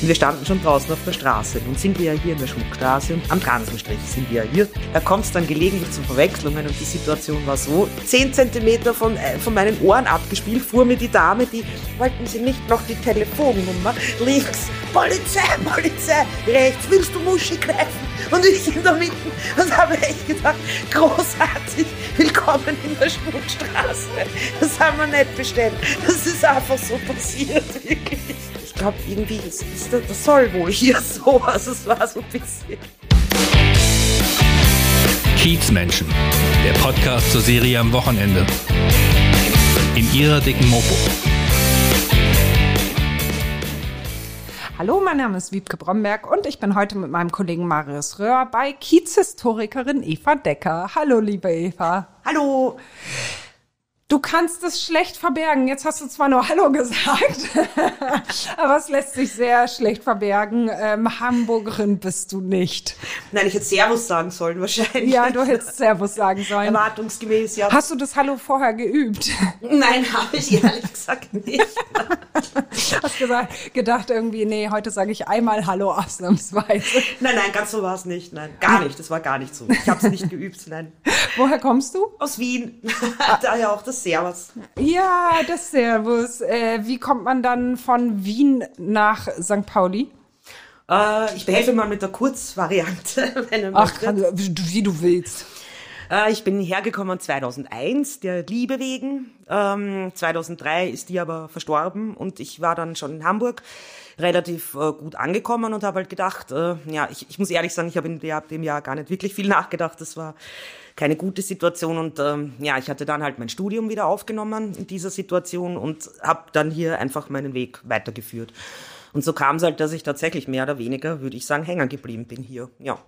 Und wir standen schon draußen auf der Straße. Nun sind wir ja hier in der Schmuckstraße und am Transenstrich sind wir ja hier. Da kommt es dann gelegentlich zu Verwechslungen und die Situation war so, 10 Zentimeter von, äh, von meinen Ohren abgespielt, fuhr mir die Dame, die, wollten Sie nicht noch die Telefonnummer? Links, Polizei, Polizei, rechts, willst du Muschi greifen? Und ich in der Mitte und habe echt gedacht, großartig, willkommen in der Schmuckstraße. Das haben wir nicht bestellt. Das ist einfach so passiert, wirklich. Ich glaube, irgendwie, das, ist, das soll wohl hier so. Also es war so ein bisschen. Kiezmenschen, der Podcast zur Serie am Wochenende. In ihrer dicken Mopo. Hallo, mein Name ist Wiebke Bromberg und ich bin heute mit meinem Kollegen Marius Röhr bei Kiezhistorikerin Eva Decker. Hallo, liebe Eva. Hallo. Du kannst es schlecht verbergen. Jetzt hast du zwar nur Hallo gesagt, aber es lässt sich sehr schlecht verbergen. Ähm, Hamburgerin bist du nicht. Nein, ich hätte Servus sagen sollen wahrscheinlich. Ja, du hättest Servus sagen sollen. Erwartungsgemäß, ja. Hast du das Hallo vorher geübt? Nein, habe ich ehrlich gesagt nicht. Hast gesagt, gedacht irgendwie, nee, heute sage ich einmal Hallo ausnahmsweise. Nein, nein, ganz so war es nicht. Nein, gar nicht. Das war gar nicht so. Ich habe es nicht geübt. Nein. Woher kommst du? Aus Wien. Daher auch das Servus. Ja, das Servus. Äh, wie kommt man dann von Wien nach St. Pauli? Äh, ich behelfe mal mit der Kurzvariante. Ach, kann, wie, wie du willst. Äh, ich bin hergekommen 2001, der Liebe wegen. Ähm, 2003 ist die aber verstorben und ich war dann schon in Hamburg relativ äh, gut angekommen und habe halt gedacht, äh, ja, ich, ich muss ehrlich sagen, ich habe in der, dem Jahr gar nicht wirklich viel nachgedacht. Das war keine gute Situation und ähm, ja, ich hatte dann halt mein Studium wieder aufgenommen in dieser Situation und habe dann hier einfach meinen Weg weitergeführt. Und so kam es halt, dass ich tatsächlich mehr oder weniger, würde ich sagen, hängen geblieben bin hier. Ja.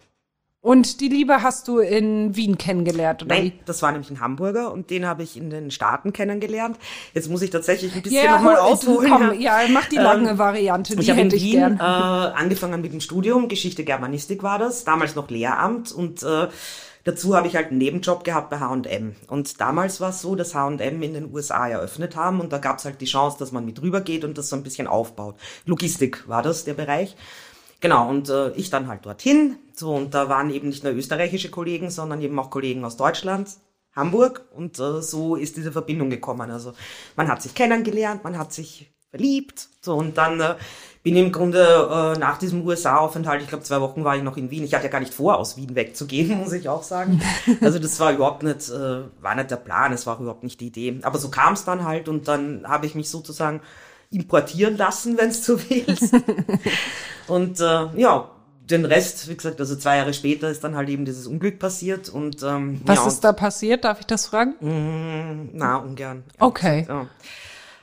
Und die Liebe hast du in Wien kennengelernt, oder Nein, das war nämlich ein Hamburger und den habe ich in den Staaten kennengelernt. Jetzt muss ich tatsächlich ein bisschen Ja, nochmal hol- ausholen. komm, ja, mach die lange Ähm, Variante, die ich habe in ich Wien äh, angefangen mit dem Studium, Geschichte Germanistik war das, damals noch Lehramt und äh, dazu habe ich halt einen Nebenjob gehabt bei H&M. Und damals war es so, dass H&M in den USA eröffnet haben und da gab es halt die Chance, dass man mit rübergeht und das so ein bisschen aufbaut. Logistik war das, der Bereich. Genau, und äh, ich dann halt dorthin. So, und da waren eben nicht nur österreichische Kollegen, sondern eben auch Kollegen aus Deutschland, Hamburg. Und äh, so ist diese Verbindung gekommen. Also man hat sich kennengelernt, man hat sich verliebt. So, und dann äh, bin im Grunde äh, nach diesem USA-Aufenthalt, ich glaube zwei Wochen war ich noch in Wien. Ich hatte ja gar nicht vor, aus Wien wegzugehen, muss ich auch sagen. Also das war überhaupt nicht, äh, war nicht der Plan, es war überhaupt nicht die Idee. Aber so kam es dann halt und dann habe ich mich sozusagen importieren lassen, wenn es so willst. Und äh, ja, den Rest, wie gesagt, also zwei Jahre später ist dann halt eben dieses Unglück passiert und ähm, Was ja, ist da passiert? Darf ich das fragen? und, na, ungern. Okay. gesagt, Ja.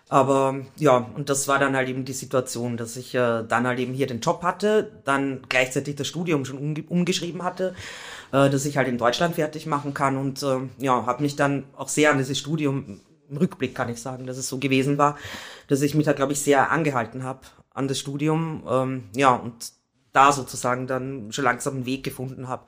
Aber ja, und das war dann halt eben die Situation, dass ich äh, dann halt eben hier den Job hatte, dann gleichzeitig das Studium schon umge umgeschrieben hatte, äh, dass ich halt in Deutschland fertig machen kann und äh, ja, habe mich dann auch sehr an dieses Studium, im Rückblick kann ich sagen, dass es so gewesen war, dass ich mich da, glaube ich, sehr angehalten habe an das Studium, ähm, ja, und da sozusagen dann schon langsam einen Weg gefunden habe.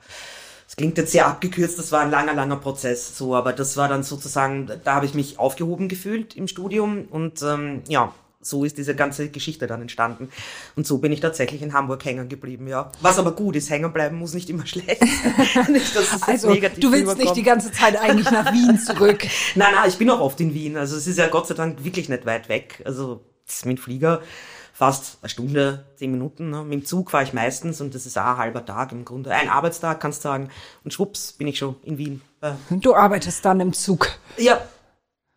Das klingt jetzt sehr abgekürzt, das war ein langer, langer Prozess, so, aber das war dann sozusagen, da habe ich mich aufgehoben gefühlt im Studium und ähm, ja, so ist diese ganze Geschichte dann entstanden. Und so bin ich tatsächlich in Hamburg hängen geblieben, ja. Was aber gut ist, hängen bleiben muss nicht immer schlecht nicht, es Also, du willst nicht rüberkommt. die ganze Zeit eigentlich nach Wien zurück. Nein, nein, ich bin auch oft in Wien. Also es ist ja Gott sei Dank wirklich nicht weit weg. Also mit Flieger fast eine Stunde, zehn Minuten. Ne? Mit dem Zug fahre ich meistens und das ist auch ein halber Tag im Grunde. Ein Arbeitstag kannst du sagen. Und schwupps bin ich schon in Wien. Äh, Du arbeitest dann im Zug ja,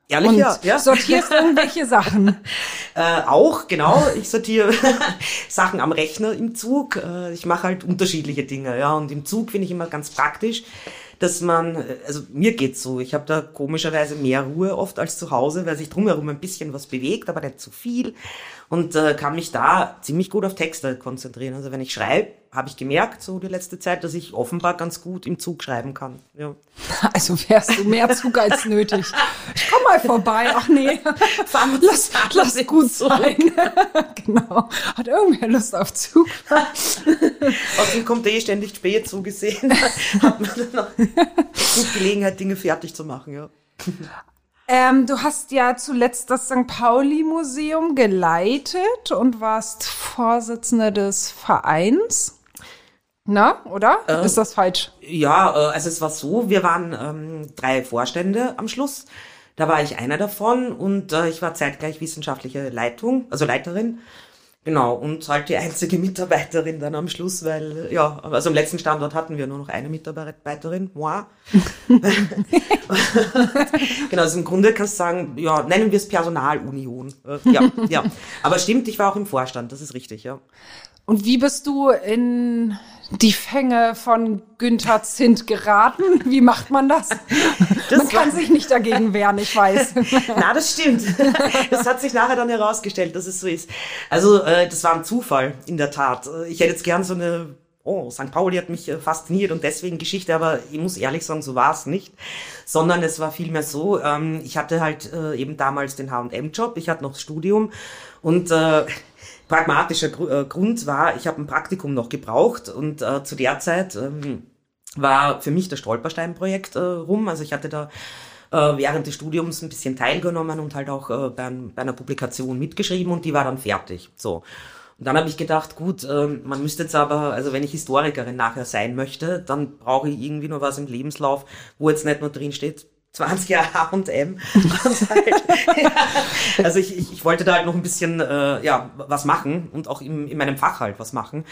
ehrlich und ja. ja. sortierst irgendwelche Sachen. Äh, auch, genau. Ich sortiere Sachen am Rechner im Zug. Äh, ich mache halt unterschiedliche Dinge, ja. Und im Zug finde ich immer ganz praktisch, dass man, also mir geht's so, ich habe da komischerweise mehr Ruhe oft als zu Hause, weil sich drumherum ein bisschen was bewegt, aber nicht zu viel. Und äh, kann mich da ziemlich gut auf Texte konzentrieren. Also wenn ich schreibe, habe ich gemerkt, so die letzte Zeit, dass ich offenbar ganz gut im Zug schreiben kann. Ja. Also fährst du mehr Zug als nötig. Ich komm mal vorbei. Ach nee, Fahren lass, lass in gut Zug. sein. genau. Hat irgendwer Lust auf Zug? Außerdem kommt eh ständig spät zugesehen. Hat man dann gut Gelegenheit, Dinge fertig zu machen, ja. Ähm, du hast ja zuletzt das St. Pauli-Museum geleitet und warst Vorsitzende des Vereins. Na, oder? Äh, Ist das falsch? Ja, äh, also es war so, wir waren ähm, drei Vorstände am Schluss. Da war ich einer davon und äh, ich war zeitgleich wissenschaftliche Leitung, also Leiterin. Genau, und halt die einzige Mitarbeiterin dann am Schluss, weil, ja, also am letzten Standort hatten wir nur noch eine Mitarbeiterin, moi. genau, also im Grunde kannst du sagen, ja, nennen wir es Personalunion. Äh, ja, ja. Aber stimmt, ich war auch im Vorstand, das ist richtig, ja. Und wie bist du in die Fänge von Günther Zint geraten? Wie macht man das? das man kann sich nicht dagegen wehren, ich weiß. Na, das stimmt. Das hat sich nachher dann herausgestellt, dass es so ist. Also, äh, das war ein Zufall, in der Tat. Ich hätte jetzt gern so eine oh, St. Pauli hat mich äh, fasziniert und deswegen Geschichte, aber ich muss ehrlich sagen, so war es nicht, sondern es war vielmehr so, ähm, ich hatte halt äh, eben damals den H&M-Job, ich hatte noch das Studium und äh, pragmatischer Gr äh, Grund war, ich habe ein Praktikum noch gebraucht und äh, zu der Zeit ähm, war für mich das Stolperstein-Projekt äh, rum. Also ich hatte da äh, während des Studiums ein bisschen teilgenommen und halt auch äh, bei, bei einer Publikation mitgeschrieben und die war dann fertig. So. Und dann habe ich gedacht, gut, äh, man müsste jetzt aber, also wenn ich Historikerin nachher sein möchte, dann brauche ich irgendwie nur was im Lebenslauf, wo jetzt nicht nur drin steht, 20 Jahre H&M. halt, ja. Also ich, ich, ich wollte da halt noch ein bisschen äh, ja was machen und auch im, in meinem Fach halt was machen.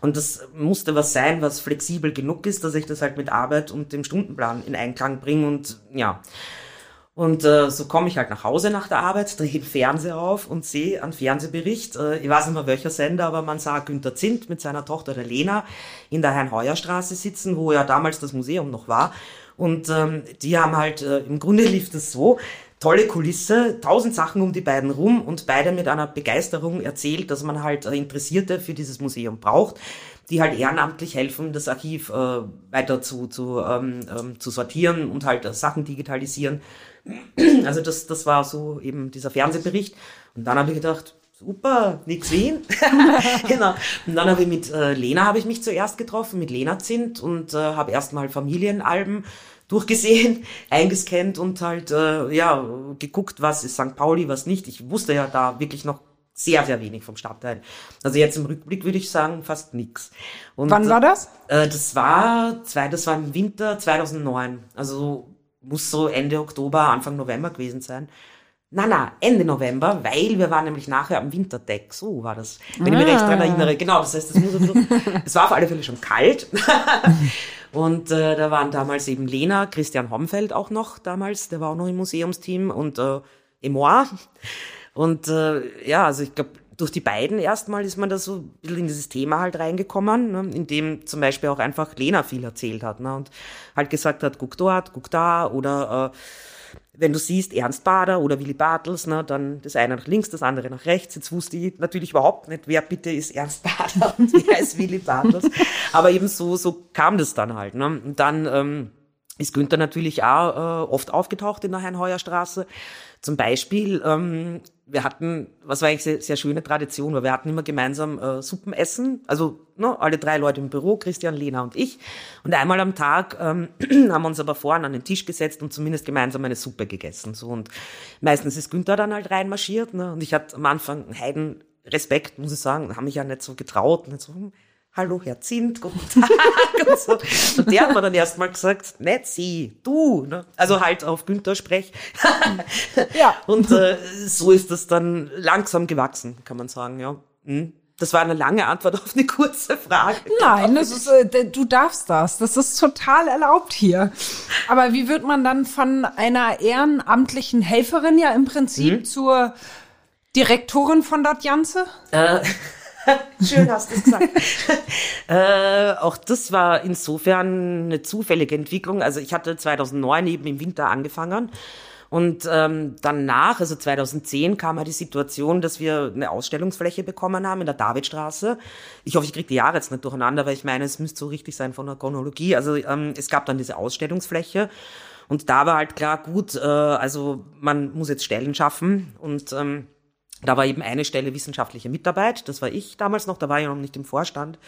Und das musste was sein, was flexibel genug ist, dass ich das halt mit Arbeit und dem Stundenplan in Einklang bringe und ja. Und äh, so komme ich halt nach Hause nach der Arbeit, drehe den Fernseher auf und sehe einen Fernsehbericht. Äh, ich weiß nicht mehr welcher Sender, aber man sah Günter Zint mit seiner Tochter der Lena in der Hein-Heuer-Straße sitzen, wo ja damals das Museum noch war. Und ähm, die haben halt, äh, im Grunde lief das so, tolle Kulisse, tausend Sachen um die beiden rum und beide mit einer Begeisterung erzählt, dass man halt äh, Interessierte für dieses Museum braucht, die halt ehrenamtlich helfen, das Archiv äh, weiter zu, zu, ähm, ähm, zu sortieren und halt äh, Sachen digitalisieren. Also das, das war so eben dieser Fernsehbericht. Und dann habe ich gedacht, super, nix Wien. genau. Und dann habe ich mit äh, Lena habe ich mich zuerst getroffen, mit Lena Zint und äh, habe erstmal Familienalben durchgesehen, eingescannt und halt äh, ja geguckt, was ist St. Pauli, was nicht. Ich wusste ja da wirklich noch sehr, sehr wenig vom Stadtteil. Also jetzt im Rückblick würde ich sagen, fast nix. Und, Wann war das? Äh, das war zwei, das war im Winter 2009. Also muss so Ende Oktober, Anfang November gewesen sein. Na, na, Ende November, weil wir waren nämlich nachher am Winterdeck. So war das, wenn ah. ich mich recht daran erinnere. Genau, das heißt, es muss es war auf alle Fälle schon kalt. und äh, da waren damals eben Lena, Christian Homfeld auch noch damals, der war auch noch im Museumsteam und äh, Emoir. Und äh, ja, also ich glaube, durch die beiden erstmal ist man da so ein bisschen in dieses Thema halt reingekommen, ne, in dem zum Beispiel auch einfach Lena viel erzählt hat ne, und halt gesagt hat, guck dort, guck da oder äh, wenn du siehst, Ernst Bader oder Willy Bartels, ne, dann das eine nach links, das andere nach rechts. Jetzt wusste ich natürlich überhaupt nicht, wer bitte ist Ernst Bader und wer ist Willy Bartels. Aber eben so, so kam das dann halt. Ne. Und dann ähm, ist Günther natürlich auch äh, oft aufgetaucht in der Heinheuerstraße. Zum Beispiel, ähm, wir hatten, was war eigentlich sehr, sehr schöne Tradition, weil wir hatten immer gemeinsam äh, Suppen essen, also ne, alle drei Leute im Büro, Christian, Lena und ich. Und einmal am Tag ähm, haben wir uns aber vorne an den Tisch gesetzt und zumindest gemeinsam eine Suppe gegessen. So und meistens ist Günther dann halt reinmarschiert, ne? Und ich hatte am Anfang einen Heiden Respekt, muss ich sagen, haben mich ja nicht so getraut, nicht so, hm, hallo Herr Zint, guten Tag und so. Und der hat mir dann erstmal gesagt, nicht sie, du. Ne? Also halt auf Günther Sprech. ja. Und äh, so ist das dann langsam gewachsen, kann man sagen, ja. Hm. Das war eine lange Antwort auf eine kurze Frage. Nein, das ist, äh, du darfst das. Das ist total erlaubt hier. Aber wie wird man dann von einer ehrenamtlichen Helferin ja im Prinzip hm? zur Direktorin von das Ganze? Äh, Schön hast du es gesagt. äh, auch das war insofern eine zufällige Entwicklung. Also ich hatte 2009 eben im Winter angefangen. Und ähm, danach, also 2010, kam halt die Situation, dass wir eine Ausstellungsfläche bekommen haben in der Davidstraße. Ich hoffe, ich kriege die Jahre jetzt nicht durcheinander, weil ich meine, es müsste so richtig sein von der Chronologie. Also ähm, es gab dann diese Ausstellungsfläche. Und da war halt klar, gut, äh, also man muss jetzt Stellen schaffen und ähm, Da war eben eine Stelle wissenschaftliche Mitarbeit, das war ich damals noch, da war ich noch nicht im Vorstand.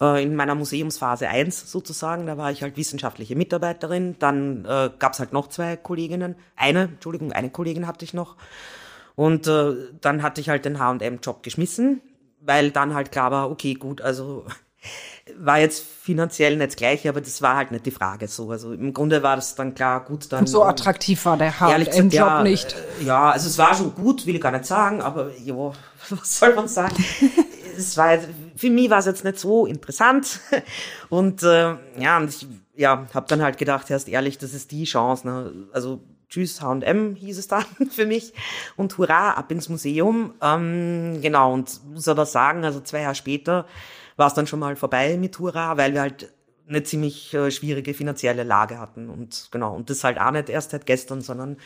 Äh, in meiner Museumsphase 1 sozusagen, da war ich halt wissenschaftliche Mitarbeiterin. Dann äh, gab es halt noch zwei Kolleginnen, eine, Entschuldigung, eine Kollegin hatte ich noch. Und äh, dann hatte ich halt den H&M-Job geschmissen, weil dann halt klar war, okay, gut, also war jetzt finanziell nicht das gleiche, aber das war halt nicht die Frage so. Also im Grunde war das dann klar, gut, dann. Und so attraktiv war der H&M-Job ja, nicht. Äh, ja, also es war schon gut, will ich gar nicht sagen, aber jo, was soll man sagen? es war für mich war es jetzt nicht so interessant und äh, ja, und ich ja, habe dann halt gedacht, erst ehrlich, das ist die Chance. Ne? Also Tschüss H&M hieß es dann für mich und Hurra ab ins Museum. Ähm, genau und muss aber sagen, also zwei Jahre später war es dann schon mal vorbei mit Hurra, weil wir halt eine ziemlich äh, schwierige finanzielle Lage hatten. Und genau und das halt auch nicht erst seit gestern, sondern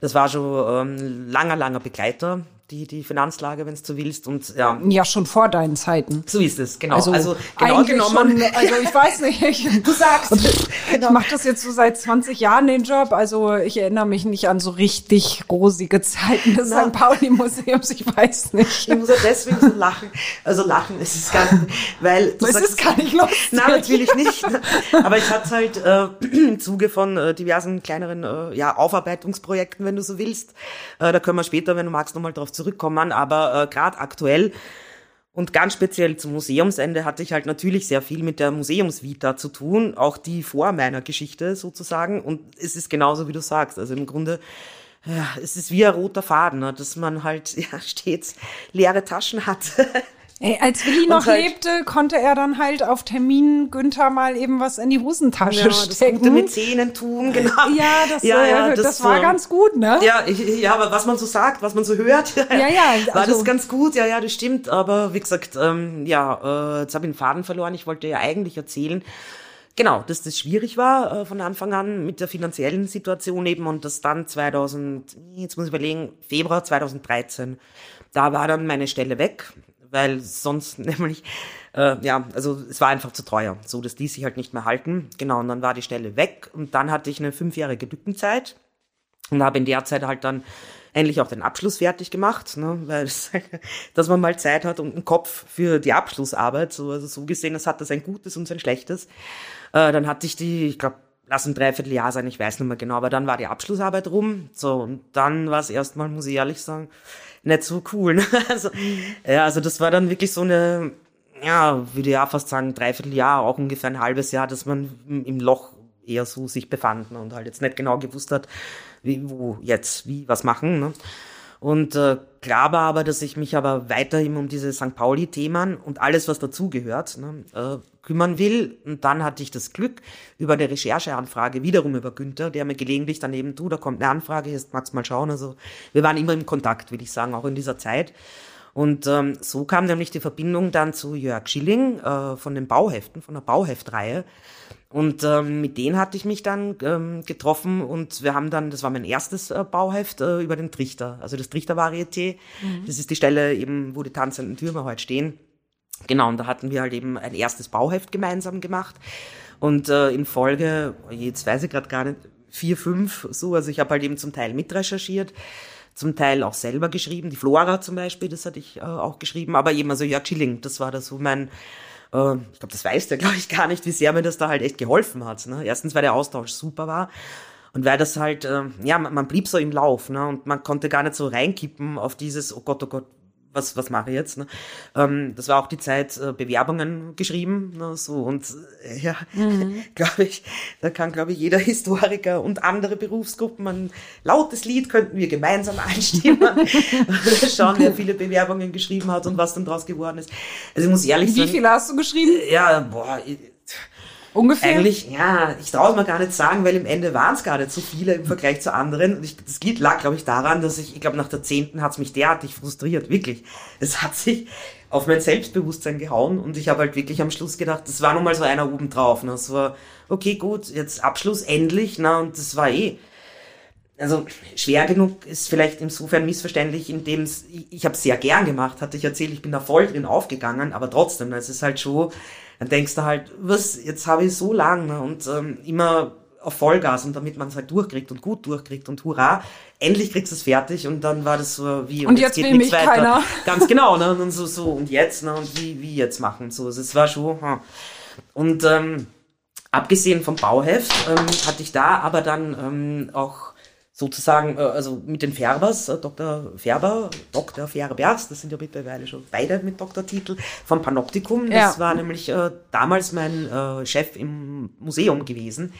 das war schon ähm, langer langer Begleiter die, die Finanzlage, wenn du willst. Und ja. Ja, schon vor deinen Zeiten. So ist es, genau. Also, also genau genommen. Schon, also ich weiß nicht, ich, du sagst. Genau. Ich mache das jetzt so seit 20 Jahren den Job. Also ich erinnere mich nicht an so richtig rosige Zeiten des St. Pauli-Museums. Ich weiß nicht. Ich muss ja deswegen so lachen. Also lachen, es ist gar nicht, weil du es sagst, ist gar nicht lustig. Nein, natürlich nicht. Aber ich hatte halt äh, im Zuge von äh, diversen kleineren äh, ja, Aufarbeitungsprojekten, wenn du so willst. Äh, da können wir später, wenn du magst, nochmal drauf zurückkommen, aber äh, gerade aktuell und ganz speziell zum Museumsende hatte ich halt natürlich sehr viel mit der Museumsvita zu tun, auch die vor meiner Geschichte sozusagen. Und es ist genauso, wie du sagst. Also im Grunde, ja, es ist wie ein roter Faden, ne, dass man halt ja, stets leere Taschen hat. Ey, als Willi noch halt, lebte, konnte er dann halt auf Termin Günther mal eben was in die Hosentasche ja, stecken. Das gute Mäzenentum, genau. Ja, das, ja, ja, äh, das, das war so, ganz gut, ne? Ja, ich, ja, aber was man so sagt, was man so hört, ja, ja, also, war das ganz gut. Ja, ja, das stimmt. Aber wie gesagt, ähm, ja, äh, jetzt habe ich den Faden verloren. Ich wollte ja eigentlich erzählen, genau, dass das schwierig war äh, von Anfang an mit der finanziellen Situation eben und das dann 2000, jetzt muss ich überlegen, Februar 2013, da war dann meine Stelle weg weil sonst nämlich, äh, ja, also es war einfach zu teuer, so dass die sich halt nicht mehr halten. Genau, und dann war die Stelle weg und dann hatte ich eine fünfjährige Lückenzeit und habe in der Zeit halt dann endlich auch den Abschluss fertig gemacht, ne, weil es, dass man mal Zeit hat und einen Kopf für die Abschlussarbeit, so, also so gesehen, das hat das ein Gutes und ein Schlechtes. Äh, dann hatte ich die, ich glaube, lass ein Dreivierteljahr sein, ich weiß nicht mehr genau, aber dann war die Abschlussarbeit rum, so, und dann war es erstmal, muss ich ehrlich sagen, nicht so cool. Ne? Also, ja, also das war dann wirklich so eine, ja, würde ja fast sagen, dreiviertel Jahr, auch ungefähr ein halbes Jahr, dass man im Loch eher so sich befand ne? und halt jetzt nicht genau gewusst hat, wie, wo jetzt, wie, was machen. Ne? Und äh, klar war aber, dass ich mich aber weiterhin um diese St. Pauli-Themen und alles, was dazugehört, ne, äh, kümmern will. Und dann hatte ich das Glück über eine Rechercheanfrage, wiederum über Günther, der mir gelegentlich daneben, du, da kommt eine Anfrage, jetzt magst mal schauen. Also wir waren immer im Kontakt, will ich sagen, auch in dieser Zeit. Und ähm, so kam nämlich die Verbindung dann zu Jörg Schilling äh, von den Bauheften, von der Bauheftreihe. Und ähm, mit denen hatte ich mich dann ähm, getroffen und wir haben dann, das war mein erstes äh, Bauheft äh, über den Trichter, also das Trichter-Varieté. Mhm. Das ist die Stelle eben, wo die tanzenden Türme heute stehen. Genau, und da hatten wir halt eben ein erstes Bauheft gemeinsam gemacht. Und äh, in Folge, jetzt weiß ich gerade gar nicht, vier, fünf, so, also ich habe halt eben zum Teil mitrecherchiert, zum Teil auch selber geschrieben. Die Flora zum Beispiel, das hatte ich äh, auch geschrieben, aber eben, also Jörg Schilling, das war da so mein äh, ich glaube, das weiß der, glaube ich, gar nicht, wie sehr mir das da halt echt geholfen hat. Ne? Erstens, weil der Austausch super war und weil das halt, äh, ja, man, man blieb so im Lauf ne? und man konnte gar nicht so reinkippen auf dieses, oh Gott, oh Gott, was, was mache ich jetzt? Ne? Ähm, das war auch die Zeit, äh, Bewerbungen geschrieben, ne, so und äh, ja, mhm. glaube ich, da kann, glaube ich, jeder Historiker und andere Berufsgruppen ein lautes Lied könnten wir gemeinsam einstimmen. Schauen, wer viele Bewerbungen geschrieben hat und was dann draus geworden ist. Also ich muss ehrlich Wie sagen. Wie viele hast du geschrieben? Ja, boah, Ungefähr? Eigentlich, ja, ich traue es mir gar nicht sagen, weil im Ende waren es gar nicht so viele im Vergleich zu anderen. Und ich, das geht, lag, glaube ich, daran, dass ich, ich glaube, nach der zehnten hat es mich derartig frustriert, wirklich. Es hat sich auf mein Selbstbewusstsein gehauen und ich habe halt wirklich am Schluss gedacht, das war nun mal so einer oben drauf. Ne? Das war, okay, gut, jetzt Abschluss, endlich, na, und das war eh. Also schwer genug ist vielleicht insofern missverständlich, indem ich, ich habe sehr gern gemacht, hatte ich erzählt, ich bin da voll drin aufgegangen, aber trotzdem, es ist halt schon dann denkst du halt, was, jetzt habe ich so lang ne? und ähm, immer auf Vollgas und damit man es halt durchkriegt und gut durchkriegt und hurra, endlich kriegst du es fertig und dann war das so wie Und jetzt will mich keiner. Ganz genau, ne? Und so, so und jetzt, ne? Und wie, wie jetzt machen. So, es war schon. Hm. Und ähm, abgesehen vom Bauheft ähm, hatte ich da aber dann ähm, auch sozusagen, äh, also mit den Färbers, äh, Dr. Färber, Dr. Färbers, das sind ja mittlerweile schon beide mit Doktortitel, vom Panoptikum. Das war nämlich äh, damals mein äh, Chef im Museum gewesen.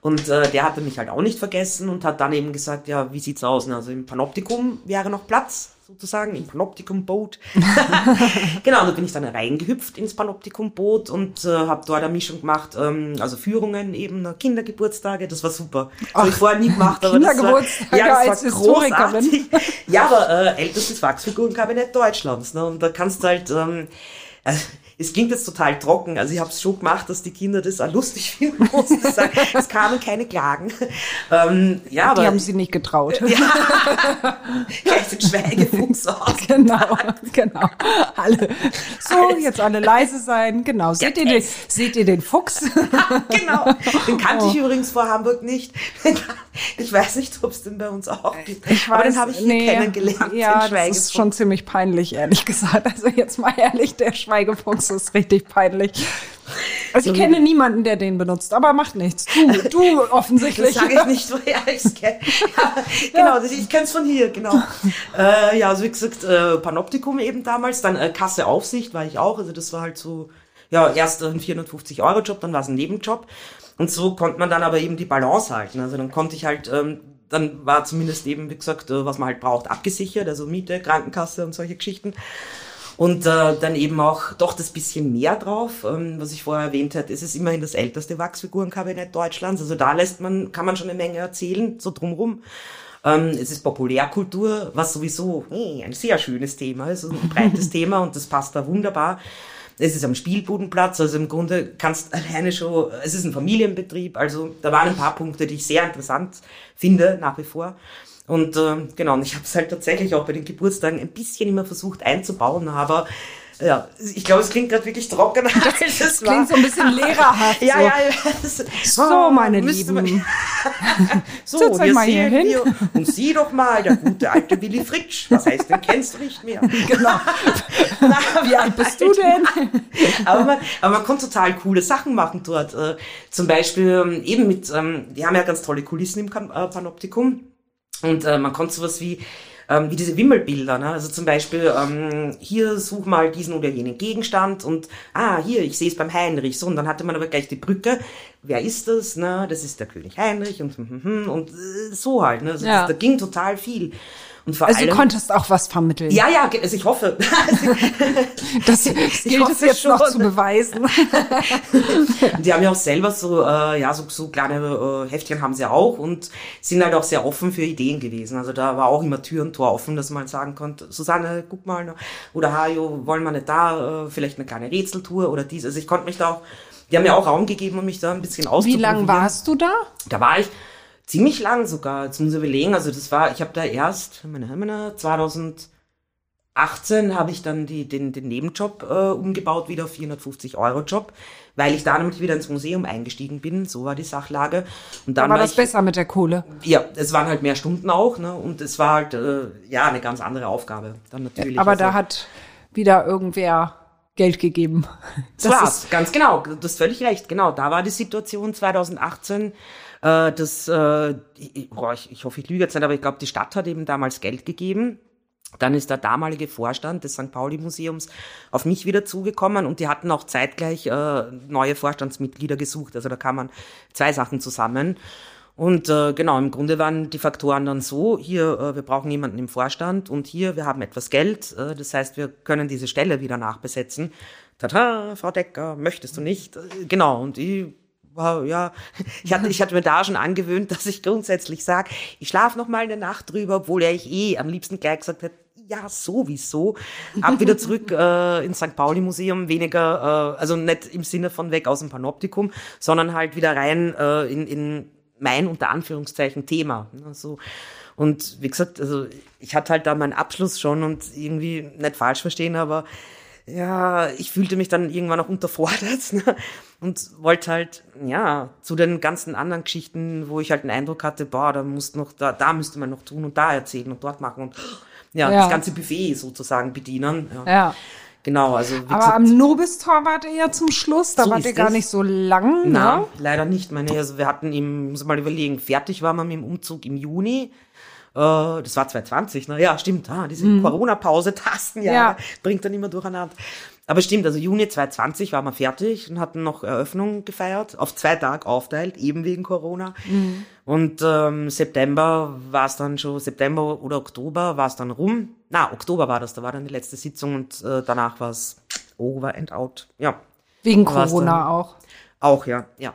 Und äh, der hatte mich halt auch nicht vergessen und hat dann eben gesagt, ja, wie sieht's aus? Also im Panoptikum wäre noch Platz, sozusagen, im Panoptikum-Boot. genau, da bin ich dann reingehüpft ins Panoptikum-Boot und äh, habe dort eine Mischung gemacht, ähm, also Führungen eben, Kindergeburtstage, das war super. Das habe ich vorher nie gemacht, aber das war, ja, das war großartig. Ja, aber äh, ältestes Wachsfigurenkabinett Deutschlands. Ne? Und da kannst du halt... Ähm, also, es klingt jetzt total trocken, also ich habe es schon gemacht, dass die Kinder das auch lustig finden mussten. Es kamen keine Klagen. Ähm, ja, die aber, haben sie nicht getraut. Ja, gleich den Schweigefuchs aus. Genau, genau. Alle. So, alles. jetzt alle leise sein. Genau. Seht, ja, ihr, den, seht ihr den Fuchs? genau. Den kannte oh. ich übrigens vor Hamburg nicht. Ich weiß nicht, ob es den bei uns auch gibt. Ich weiß, aber den habe ich hier nee, kennengelernt. Ja, das ist schon ziemlich peinlich, ehrlich gesagt. Also jetzt mal ehrlich, der Schweigefuchs das ist richtig peinlich. Also ich kenne niemanden, der den benutzt, aber macht nichts. Du, du offensichtlich. Das sage ich nicht, woher ich es kenne. Ja, genau, ja. ich kenne es von hier, genau. äh, ja, also wie gesagt, äh, Panoptikum eben damals, dann äh, Kasse Aufsicht war ich auch, also das war halt so, ja, erst ein 450-Euro-Job, dann war es ein Nebenjob. Und so konnte man dann aber eben die Balance halten. Also dann konnte ich halt, ähm, dann war zumindest eben, wie gesagt, äh, was man halt braucht, abgesichert, also Miete, Krankenkasse und solche Geschichten. Und äh, dann eben auch doch das bisschen mehr drauf, ähm, was ich vorher erwähnt ist es immerhin das älteste Wachsfigurenkabinett Deutschlands. Also da lässt man, kann man schon eine Menge erzählen, so drumrum. Ähm, es ist Populärkultur, was sowieso hey, ein sehr schönes Thema ist, ein breites Thema und das passt da wunderbar. Es ist am Spielbudenplatz, also im Grunde kannst alleine schon, es ist ein Familienbetrieb, also da waren ein paar Punkte, die ich sehr interessant finde, nach wie vor. Und äh, genau, und ich habe es halt tatsächlich auch bei den Geburtstagen ein bisschen immer versucht einzubauen, aber ja, ich glaube, es klingt gerade wirklich trocken. Das, das klingt so ein bisschen lehrerhaft. ja, so. ja, das, so, meine Lieben. so, Setz hier mal hier hin. Wir, und sieh doch mal, der gute alte Willy Fritsch. Was heißt, den kennst du nicht mehr. Genau. Wie alt bist du denn? aber, man, aber man konnte total coole Sachen machen dort. Äh, zum Beispiel ähm, eben mit, ähm, die haben ja ganz tolle Kulissen im äh, Panoptikum. Und äh, man konnte sowas wie ähm, wie diese Wimmelbilder, ne? also zum Beispiel ähm, hier such mal diesen oder jenen Gegenstand und ah hier ich sehe es beim Heinrich so und dann hatte man aber gleich die Brücke, wer ist das? Ne? Das ist der König Heinrich und und äh, so halt, ne? Also ja. das, da ging total viel. Und vor also allem, du konntest auch was vermitteln. Ja, ja, also ich hoffe. das, das gilt es jetzt schon. noch zu beweisen. die haben ja auch selber so, äh, ja, so, so kleine äh, Heftchen haben sie auch und sind halt auch sehr offen für Ideen gewesen. Also da war auch immer Tür und Tor offen, dass man sagen konnte, Susanne, guck mal, oder Hajo, wollen wir nicht da, äh, vielleicht eine kleine Rätseltour oder dies. Also ich konnte mich da auch, die haben mir auch Raum gegeben, um mich da ein bisschen auszuprobieren. Wie lange warst du da? Da war ich ziemlich lang sogar. Jetzt muss ich überlegen. Also das war, ich habe da erst, meine, 2018 habe ich dann die, den, den Nebenjob äh, umgebaut, wieder auf 450 Euro Job, weil ich da nämlich wieder ins Museum eingestiegen bin. So war die Sachlage. Und dann da war, war das ich, besser mit der Kohle. Ja, es waren halt mehr Stunden auch, ne? Und es war halt äh, ja eine ganz andere Aufgabe. Dann natürlich. Aber also, da hat wieder irgendwer Geld gegeben. Das, das war's, ganz genau. Du hast völlig recht. Genau, da war die Situation 2018 äh, das, äh, boah, ich, ich hoffe, ich lüge jetzt nicht, aber ich glaube, die Stadt hat eben damals Geld gegeben. Dann ist der damalige Vorstand des St. Pauli Museums auf mich wieder zugekommen und die hatten auch zeitgleich äh, neue Vorstandsmitglieder gesucht. Also da kamen zwei Sachen zusammen. Und äh, genau, im Grunde waren die Faktoren dann so, hier, äh, wir brauchen jemanden im Vorstand und hier, wir haben etwas Geld, äh, das heißt, wir können diese Stelle wieder nachbesetzen. Tata, Frau Decker, möchtest du nicht? Äh, genau, und ich wow, ja, ich hatte, ich hatte mir da schon angewöhnt, dass ich grundsätzlich sage, ich schlafe noch mal eine Nacht drüber, obwohl er ich eh am liebsten gleich gesagt hätte, ja, sowieso. Ab wieder zurück äh, ins St. Pauli Museum, weniger, äh, also nicht im Sinne von weg aus dem Panoptikum, sondern halt wieder rein äh, in, in mein unter Anführungszeichen Thema. Also, und wie gesagt, also ich hatte halt da meinen Abschluss schon und irgendwie nicht falsch verstehen, aber ja, ich fühlte mich dann irgendwann auch unterfordert ne? und wollte halt, ja, zu den ganzen anderen Geschichten, wo ich halt den Eindruck hatte, boah, da muss noch, da, da müsste man noch tun und da erzählen und dort machen und ja, Ja. das ganze Buffet sozusagen bedienen. Ja. Ja. Genau, also Aber gesagt, am Nobistor wart ihr ja zum Schluss, da So wart ihr gar es. nicht so lang, ne? leider nicht. Meine, also wir hatten im, muss mal überlegen, fertig waren wir mit dem Umzug im Juni. Äh, das war 2020, ne? Ja, stimmt. Ah, diese Corona-Pause, Tastenjahre, Mhm. Ja. bringt dann immer durcheinander. Aber stimmt, also Juni 2020 waren wir fertig und hatten noch Eröffnung gefeiert, auf zwei Tage aufteilt, eben wegen Corona. Mhm. Und ähm, September war es dann schon, September oder Oktober war es dann rum. Na, Oktober war das, da war dann die letzte Sitzung und äh, danach war es over and out. Ja. Wegen Corona auch. Auch, ja, ja.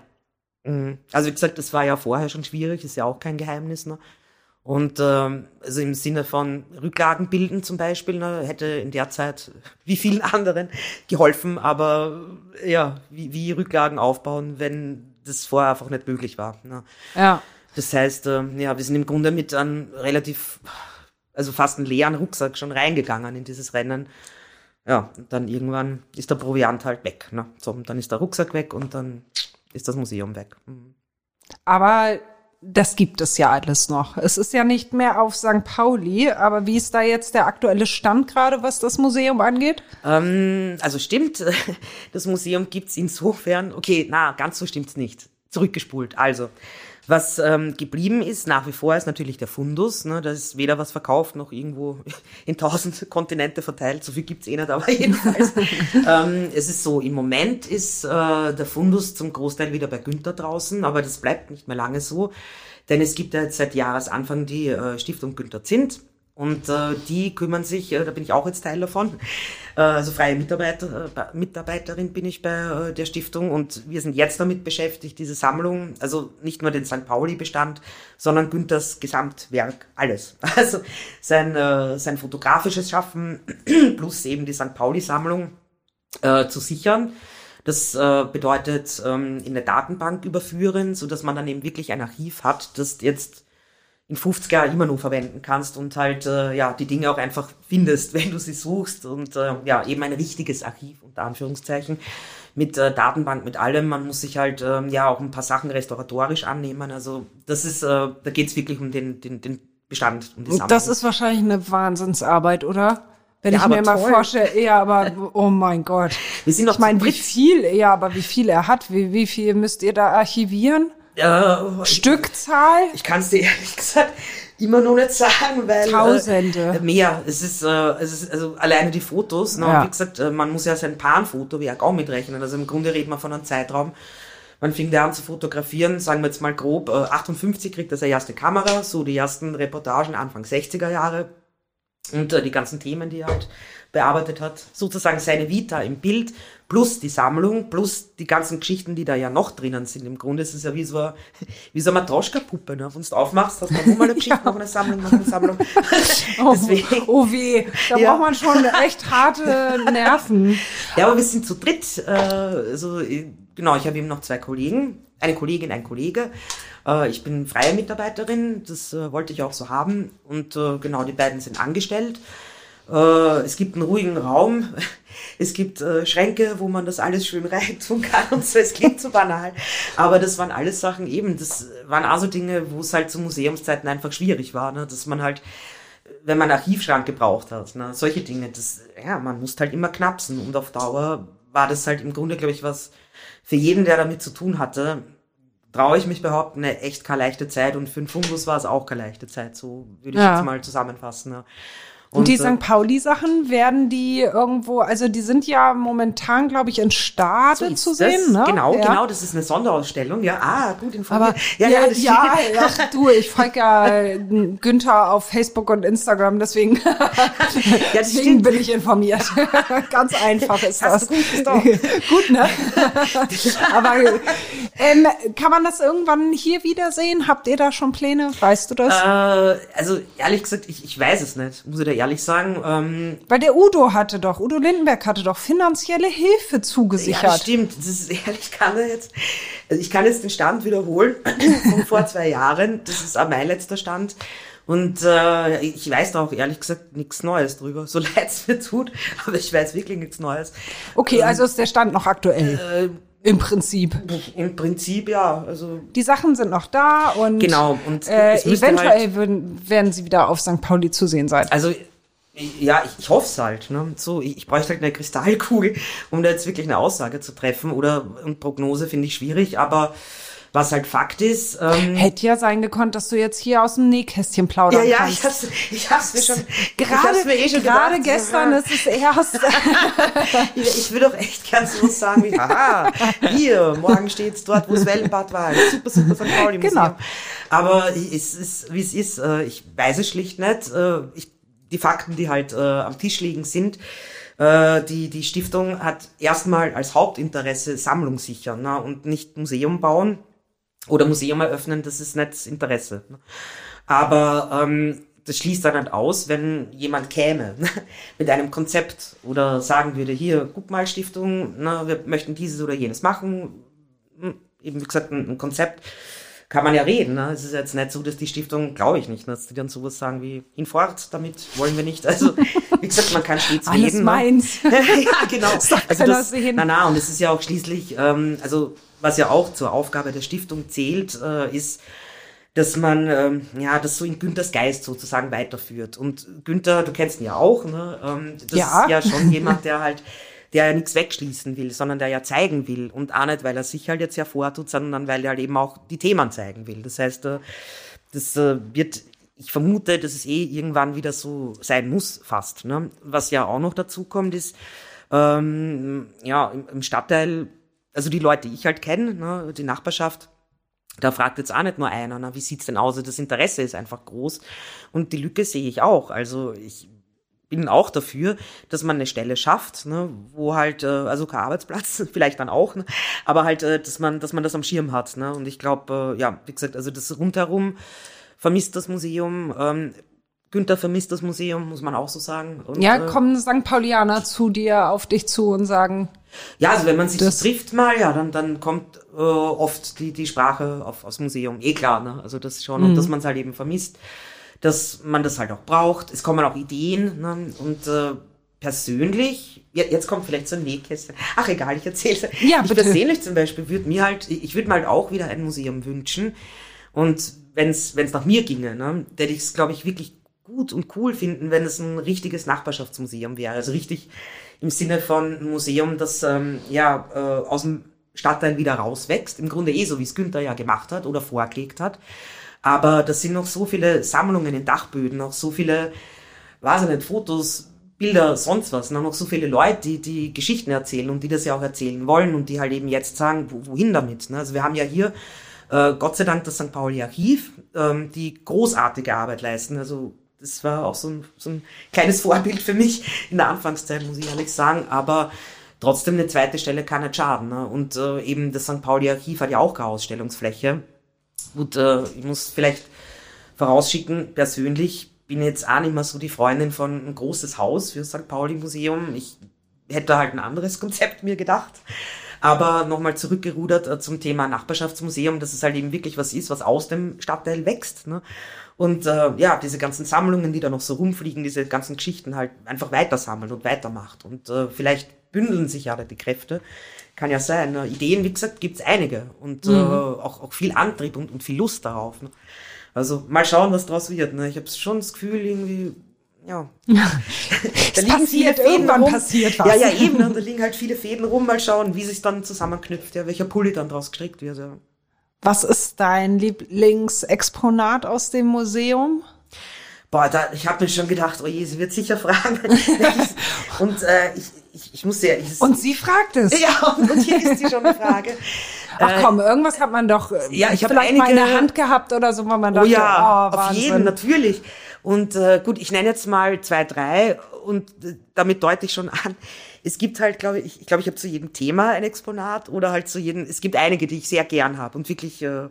Mhm. Also wie gesagt, das war ja vorher schon schwierig, ist ja auch kein Geheimnis. Ne? Und ähm, also im Sinne von Rücklagen bilden zum Beispiel, ne, hätte in der Zeit wie vielen anderen geholfen, aber äh, ja, wie, wie Rücklagen aufbauen, wenn das vorher einfach nicht möglich war. Ne? Ja. Das heißt, ähm, ja, wir sind im Grunde mit einem relativ, also fast einen leeren Rucksack schon reingegangen in dieses Rennen. Ja, und dann irgendwann ist der Proviant halt weg. Ne? So, und dann ist der Rucksack weg und dann ist das Museum weg. Mhm. Aber das gibt es ja alles noch. Es ist ja nicht mehr auf St. Pauli, aber wie ist da jetzt der aktuelle Stand gerade, was das Museum angeht? Ähm, also stimmt, das Museum gibt's insofern, okay, na, ganz so stimmt's nicht. Zurückgespult. Also, was ähm, geblieben ist nach wie vor ist natürlich der Fundus. Ne? Da ist weder was verkauft noch irgendwo in tausend Kontinente verteilt. So viel gibt's eh nicht, aber jedenfalls. ähm, es ist so, im Moment ist äh, der Fundus zum Großteil wieder bei Günther draußen, aber das bleibt nicht mehr lange so. Denn es gibt ja jetzt seit Jahresanfang die äh, Stiftung Günther Zint. Und äh, die kümmern sich, äh, da bin ich auch jetzt Teil davon, äh, also freie Mitarbeiter, äh, bei- Mitarbeiterin bin ich bei äh, der Stiftung und wir sind jetzt damit beschäftigt, diese Sammlung, also nicht nur den St. Pauli-Bestand, sondern Günthers Gesamtwerk, alles. Also sein, äh, sein fotografisches Schaffen plus eben die St. Pauli-Sammlung äh, zu sichern. Das äh, bedeutet ähm, in eine Datenbank überführen, so dass man dann eben wirklich ein Archiv hat, das jetzt in 50 Jahren immer nur verwenden kannst und halt äh, ja die Dinge auch einfach findest, wenn du sie suchst und äh, ja eben ein richtiges Archiv unter Anführungszeichen mit äh, Datenbank mit allem. Man muss sich halt ähm, ja auch ein paar Sachen restauratorisch annehmen. Also das ist äh, da geht's wirklich um den den den Bestand um die Sammlung. Das ist wahrscheinlich eine Wahnsinnsarbeit, oder? Wenn Ja, ich mir mal vorstelle, ja, aber oh mein Gott. Wir sind noch ich meine, wie viel, ja, aber wie viel er hat, wie, wie viel müsst ihr da archivieren? Äh, Stückzahl? Ich kann es dir ehrlich gesagt immer noch nicht sagen, weil Tausende. Äh, mehr. Es ist, äh, es ist also alleine die Fotos. Ne? Ja. Wie gesagt, äh, man muss ja sein Panfotowerk auch mitrechnen. Also im Grunde reden wir von einem Zeitraum. Man fing da an zu fotografieren, sagen wir jetzt mal grob, äh, 58 kriegt er seine erste Kamera, so die ersten Reportagen Anfang 60er Jahre und äh, die ganzen Themen, die er halt bearbeitet hat, sozusagen seine Vita im Bild, plus die Sammlung, plus die ganzen Geschichten, die da ja noch drinnen sind. Im Grunde ist es ja wie so, eine- wie so eine Matroschka-Puppe. Ne? Wenn du aufmachst, hast du noch mal eine Geschichte, noch eine Sammlung, noch eine Sammlung. Oh, oh weh, da Ja. braucht man schon echt harte Nerven. ja, aber wir sind zu dritt. Äh, also, äh, genau, ich habe eben noch zwei Kollegen, eine Kollegin, ein Kollege. Äh, ich bin freie Mitarbeiterin, das äh, wollte ich auch so haben. Und äh, genau, die beiden sind angestellt. Äh, es gibt einen ruhigen Raum. Es gibt äh, Schränke, wo man das alles schön reintun kann und so. Es klingt so banal. Aber das waren alles Sachen eben, das waren also Dinge, wo es halt zu Museumszeiten einfach schwierig war, ne? dass man halt wenn man einen Archivschrank gebraucht hat, ne, solche Dinge, das, ja, man muss halt immer knapsen und auf Dauer war das halt im Grunde, glaube ich, was für jeden, der damit zu tun hatte, traue ich mich behaupten, eine echt keine leichte Zeit und für den Fundus war es auch keine leichte Zeit, so würde ich Ja. jetzt mal zusammenfassen. Ne. Und, die St. Pauli-Sachen werden die irgendwo, also die sind ja momentan, glaube ich, in Stade ist zu das. sehen, ne? Genau, ja. genau, das ist eine Sonderausstellung. Ja, ah, gut Aber informiert. ja, ja, das ja, stimmt. ach, du, ich folge ja äh, Günther auf Facebook und Instagram, deswegen, ja, das deswegen bin ich informiert. Ganz einfach ist das. Hast du gut gut, ne? Aber ähm, kann man das irgendwann hier wiedersehen? Habt ihr da schon Pläne? Weißt du das? Äh, also ehrlich gesagt, ich, ich weiß es nicht, muss ich da ehrlich sagen. Ähm, Weil der Udo hatte doch, Udo Lindenberg hatte doch finanzielle Hilfe Ja, das zugesichert. stimmt. Das ist ehrlich, ich kann da jetzt, also ich kann jetzt den Stand wiederholen von vor zwei Jahren. Das ist auch mein letzter Stand. Und äh, ich weiß da auch ehrlich gesagt nichts Neues drüber, so leid es mir tut, aber ich weiß wirklich nichts Neues. Okay, also ist der Stand noch aktuell. Äh, Im Prinzip. Im Prinzip ja, also Die Sachen sind noch da und, Genau, und äh, eventuell halt- würden, werden sie wieder auf St. Pauli zu sehen sein. Also, ja, ich, ich hoffe es halt. Ne? So, ich, ich bräuchte halt eine Kristallkugel, um da jetzt wirklich eine Aussage zu treffen. Oder und Prognose finde ich schwierig, aber was halt Fakt ist, ähm, Hätte ja sein gekonnt, dass du jetzt hier aus dem Nähkästchen ja, plaudern ja, kannst. ich hab's, ich hab's mir schon, Gerade, mir eh schon gerade gedacht. gestern ja, ist es erst. ich, ich würde doch echt gern so sagen wie, haha, hier, morgen steht's dort, wo das Wellenbad war. Super, super St. Pauli. Genau. Aber es ist, wie es ist, äh, ich weiß es schlicht nicht. Äh, Ich, die Fakten, die halt äh, am Tisch liegen, sind, äh, die, die Stiftung hat erstmal als Hauptinteresse Sammlung sichern ne, und nicht Museum bauen oder Museum eröffnen, das ist nicht das Interesse. Ne. Aber ähm, das schließt dann halt aus, wenn jemand käme mit einem Konzept oder sagen würde, hier, guck mal Stiftung, na, wir möchten dieses oder jenes machen. Hm, Eben wie gesagt, ein, ein Konzept kann man ja reden. Ne? Es ist jetzt nicht so, dass die Stiftung, glaube ich nicht, dass die dann sowas sagen wie, hinfort, damit wollen wir nicht. Also, wie gesagt, man kann stets Alles reden. ne? meins. ja, genau. Sagt Also das, sehen. na, na, und es ist ja auch schließlich, ähm, also was ja auch zur Aufgabe der Stiftung zählt, äh, ist, dass man ähm, ja das so in Günthers Geist sozusagen weiterführt. Und Günther, du kennst ihn ja auch, ne? Ähm, das Ja. ist ja schon jemand, der halt der ja nichts wegschließen will, sondern der ja zeigen will. Und auch nicht, weil er sich halt jetzt hervortut, sondern weil er halt eben auch die Themen zeigen will. Das heißt, äh, das äh, wird, ich vermute, dass es eh irgendwann wieder so sein muss, fast. Ne? Was ja auch noch dazu kommt, ist, ähm, ja, im, Stadtteil, also die Leute, die ich halt kenne, ne, die Nachbarschaft, da fragt jetzt auch nicht nur einer, na, wie sieht's denn aus? Das Interesse ist einfach groß. Und die Lücke sehe ich auch. Also ich bin auch dafür, dass man eine Stelle schafft, ne, wo halt, äh, also kein Arbeitsplatz, vielleicht dann auch, ne, aber halt, äh, dass man, dass man das am Schirm hat. Ne? Und ich glaube, äh, ja, wie gesagt, also das rundherum vermisst das Museum. Ähm, Günther vermisst das Museum, muss man auch so sagen. Und, Ja, äh, kommen St. Paulianer zu dir, auf dich zu und sagen, Ja, also wenn man sich Das- trifft mal, ja, dann, dann kommt äh, oft die, die Sprache auf, aufs Museum. Eh klar, ne? Also das schon. Und dass man es halt eben vermisst, dass man das halt auch braucht. Es kommen auch Ideen. Ne? Und äh, persönlich, ja, jetzt kommt vielleicht so ein Nähkästchen. Ach egal, ich erzähle Ja, Ich bitte. persönlich zum Beispiel würde mir halt, ich würde mir halt auch wieder ein Museum wünschen. Und wenn es nach mir ginge, ne, hätte ich es, glaube ich, wirklich gut und cool finden, wenn es ein richtiges Nachbarschaftsmuseum wäre. Also richtig im Sinne von ein Museum, das ähm, ja äh, aus dem Stadtteil wieder rauswächst. Im Grunde eh so, wie es Günther ja gemacht hat oder vorgelegt hat. Aber das sind noch so viele Sammlungen in Dachböden, auch so viele, weiß ich nicht, Fotos, Bilder, sonst was. Und auch noch so viele Leute, die, die Geschichten erzählen und die das ja auch erzählen wollen und die halt eben jetzt sagen, wo, wohin damit. Ne? Also wir haben ja hier äh, Gott sei Dank das St. Pauli Archiv, ähm, die großartige Arbeit leisten. Also das war auch so ein, so ein kleines Vorbild für mich in der Anfangszeit, muss ich ehrlich sagen. Aber trotzdem eine zweite Stelle kann nicht schaden. Ne? Und äh, eben das St. Pauli Archiv hat ja auch keine Ausstellungsfläche. Gut, äh, ich muss vielleicht vorausschicken, persönlich bin jetzt auch nicht mehr so die Freundin von ein großes Haus für St. Pauli Museum. Ich hätte halt ein anderes Konzept mir gedacht. Aber nochmal zurückgerudert äh, zum Thema Nachbarschaftsmuseum, dass es halt eben wirklich was ist, was aus dem Stadtteil wächst. Ne? Und äh, ja, diese ganzen Sammlungen, die da noch so rumfliegen, diese ganzen Geschichten halt einfach weitersammelt und weitermacht. Und äh, vielleicht bündeln sich ja da die Kräfte. Kann ja sein. Ne? Ideen, wie gesagt, gibt's einige. Und äh, auch, auch viel Antrieb und, und viel Lust darauf. Ne? Also mal schauen, was draus wird. Ne? Ich habe schon das Gefühl, irgendwie, ja. da passiert, irgendwann rum. passiert was. Ja, ja, eben. Und da liegen halt viele Fäden rum. Mal schauen, wie sich dann zusammenknüpft, ja, welcher Pulli dann draus gestrickt wird. Ja. was ist dein Lieblingsexponat aus dem Museum? Boah, da, ich habe mir schon gedacht, oh je, sie wird sicher fragen. und äh, ich, ich, ich muss ja... Ich, Und sie fragt es. ja, und hier ist sie schon eine Frage. Ach komm, irgendwas hat man doch äh, ja, ich vielleicht mal in der einige- Hand gehabt oder so, wo man Oh dachte, ja, oh, auf jeden, natürlich. Und äh, gut, ich nenne jetzt mal zwei, drei und äh, damit deute ich schon an, es gibt halt, glaube ich, ich glaube, ich habe zu jedem Thema ein Exponat oder halt zu jedem, es gibt einige, die ich sehr gern habe und wirklich, äh,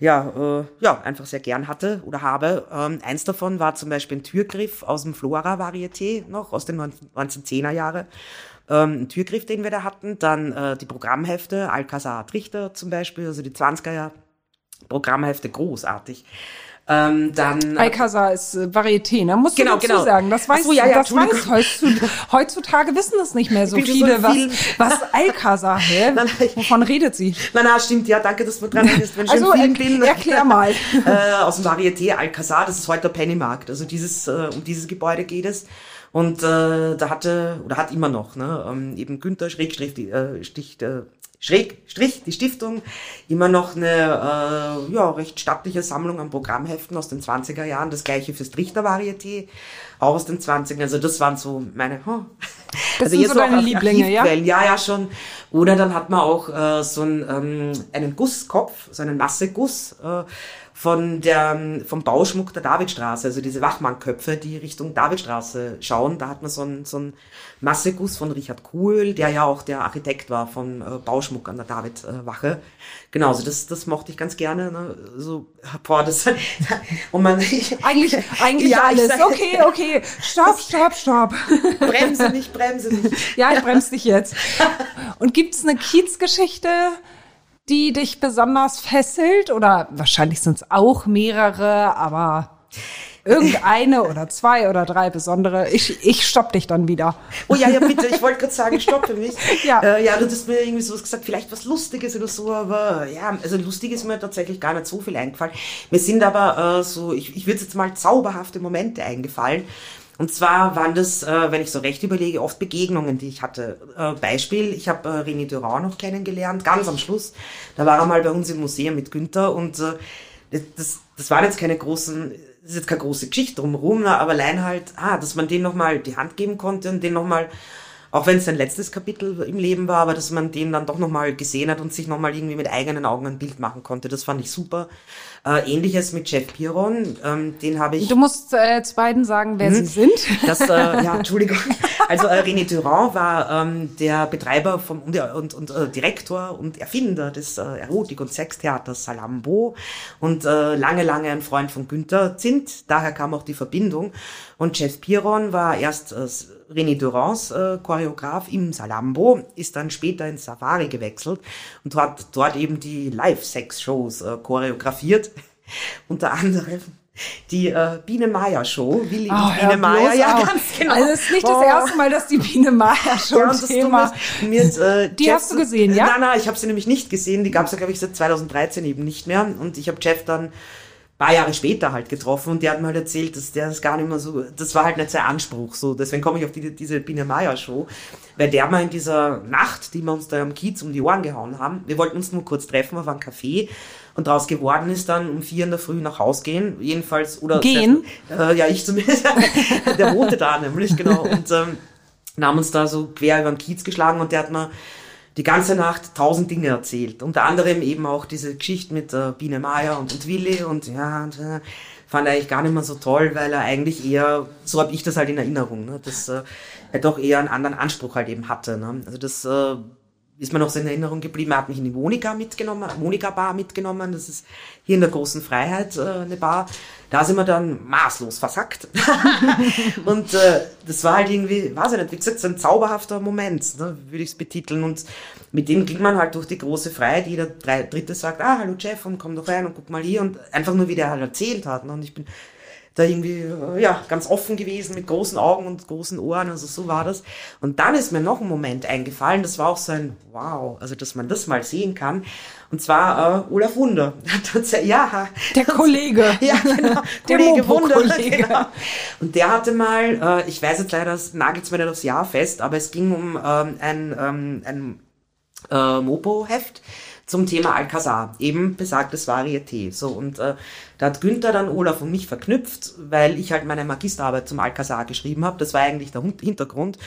ja, äh, ja, einfach sehr gern hatte oder habe. Ähm, eins davon war zum Beispiel ein Türgriff aus dem Flora-Varieté noch, aus den 1910er Jahre. Ähm, ein Türgriff, den wir da hatten. Dann äh, die Programmhefte, Alcazar Trichter zum Beispiel, also die 20er Jahre. Programmhefte großartig. Ähm, dann Alcazar ist äh, Varieté, ne? Musst Genau, du dazu genau. sagen. Das weiß, so, ja, ja, das weiß heutzutage, heutzutage wissen es nicht mehr so viele, so was, was Alcazar, hä? Nein, ich- Wovon redet sie? Na, na, stimmt, ja, danke, dass du dran bist. Wenn ich Also, er- bin. erklär mal. äh, aus dem Varieté Alcazar, das ist heute der Pennymarkt. Also dieses, äh, um dieses Gebäude geht es. Und äh, da hatte, oder hat immer noch, ne, ähm, eben Günther Schrägstrich, die, äh, Stich, äh, Schrägstrich, die Stiftung, immer noch eine äh, ja, recht stattliche Sammlung an Programmheften aus den 20er Jahren. Das gleiche fürs Trichter-Varieté, auch aus den 20ern. Also das waren so meine... Huh. Das sind jetzt so deine Lieblinge, ja? Ja, ja, schon. Oder dann hat man auch äh, so einen, ähm, einen Gusskopf, so einen Masseguss äh, von der, vom Bauschmuck der Davidstraße, also diese Wachmannköpfe, die Richtung Davidstraße schauen. Da hat man so einen, so einen Masseguss von Richard Kuhl, der ja auch der Architekt war vom äh, Bauschmuck an der Davidwache. Genau, also das, das mochte ich ganz gerne. Ne? So, boah, das, und man, Eigentlich, eigentlich Ja, ich alles. sag- Okay, okay. Stopp, stopp, stopp. bremse nicht, bremse nicht. Ja, ich bremse dich jetzt. Und gibt's eine Kiezgeschichte, die dich besonders fesselt? Oder wahrscheinlich sind es auch mehrere, aber irgendeine oder zwei oder drei besondere. Ich, ich stopp dich dann wieder. Oh ja, ja, bitte, ich wollte gerade sagen, stoppe mich. Ja. Äh, ja, du hast mir irgendwie sowas gesagt, vielleicht was Lustiges oder so, aber ja, also lustig ist mir tatsächlich gar nicht so viel eingefallen. Mir sind aber äh, so, ich, ich würde jetzt mal zauberhafte Momente eingefallen. Und zwar waren das, äh, wenn ich so recht überlege, oft Begegnungen, die ich hatte. Äh, Beispiel, ich habe äh, René Durand noch kennengelernt, ganz am Schluss. Da war er mal bei uns im Museum mit Günther und äh, das, das, waren jetzt keine großen, das ist jetzt keine große Geschichte drumherum, ne, aber allein halt, ah, dass man den nochmal die Hand geben konnte und den nochmal, auch wenn es sein letztes Kapitel im Leben war, aber dass man den dann doch nochmal gesehen hat und sich nochmal irgendwie mit eigenen Augen ein Bild machen konnte, das fand ich super. Äh, Ähnliches mit Jeff Piron, ähm, den habe ich... Du musst äh, zu beiden sagen, wer sie sind. Das, äh, ja, Entschuldigung. Also äh, René Durand war ähm, der Betreiber vom, und, und, und äh, Direktor und Erfinder des äh, Erotik- und Sextheaters Salambo und äh, lange, lange ein Freund von Günther Zint. Daher kam auch die Verbindung. Und Jeff Piron war erst äh, René Durands äh, Choreograf im Salambo, ist dann später ins Safari gewechselt und hat dort eben die Live-Sex-Shows äh, choreografiert. Unter anderem die äh, Biene Meier Show, Willi Oh, Biene Meier, ja auf. ganz genau. Also es ist nicht das Oh. erste Mal, dass die Biene Meier schon Ja, Thema. Jetzt, äh, Die Jeff hast du gesehen, ja? Nein, nein, ich habe sie nämlich nicht gesehen. Die gab es ja, glaube ich, seit 2013 eben nicht mehr. Und ich habe Jeff dann paar Jahre später halt getroffen und der hat mir halt erzählt, dass der das gar nicht mehr so, das war halt nicht sein Anspruch so. Deswegen komme ich auf die, diese Biene Meier Show, weil der mal in dieser Nacht, die wir uns da am Kiez um die Ohren gehauen haben, wir wollten uns nur kurz treffen auf einem Café und daraus geworden ist dann um vier in der Früh nach Haus gehen, jedenfalls, oder... Gehen? Äh, ja, ich zumindest. der wohnte da nämlich, genau. Und ähm, haben uns da so quer über den Kiez geschlagen und der hat mir die ganze Nacht tausend Dinge erzählt. Unter anderem eben auch diese Geschichte mit äh, Biene Meier und, und Willi und ja, und, äh, fand er eigentlich gar nicht mehr so toll, weil er eigentlich eher, so habe ich das halt in Erinnerung, ne, dass äh, er doch eher einen anderen Anspruch halt eben hatte. Ne? Also das äh, ist mir noch so in Erinnerung geblieben. Er hat mich in die Monika mitgenommen, Monika Bar mitgenommen. Das ist hier in der großen Freiheit äh, eine Bar. Da sind wir dann maßlos versackt. und äh, das war halt irgendwie, weiß ich nicht, wie gesagt, so ein zauberhafter Moment, ne, würde ich es betiteln. Und mit dem ging man halt durch die große Freiheit. Jeder Dritte sagt, ah, hallo Jeff, und komm doch rein und guck mal hier. Und einfach nur, wie der halt erzählt hat. Ne? Und ich bin da irgendwie, ja, ganz offen gewesen, mit großen Augen und großen Ohren, also so war das. Und dann ist mir noch ein Moment eingefallen, das war auch so ein Wow, also dass man das mal sehen kann. Und zwar äh, Olaf Wunder. ja, Der Kollege. ja, genau. Der Kollege Wunder. Genau. Und der hatte mal, äh, ich weiß jetzt leider, das nagelt mir nicht aufs Jahr fest, aber es ging um ähm, ein, ähm, ein äh, Mopo-Heft zum Thema Alcazar, eben besagtes Varieté. So, und äh, da hat Günther dann Olaf und mich verknüpft, weil ich halt meine Magisterarbeit zum Alcazar geschrieben habe. Das war eigentlich der Hintergrund.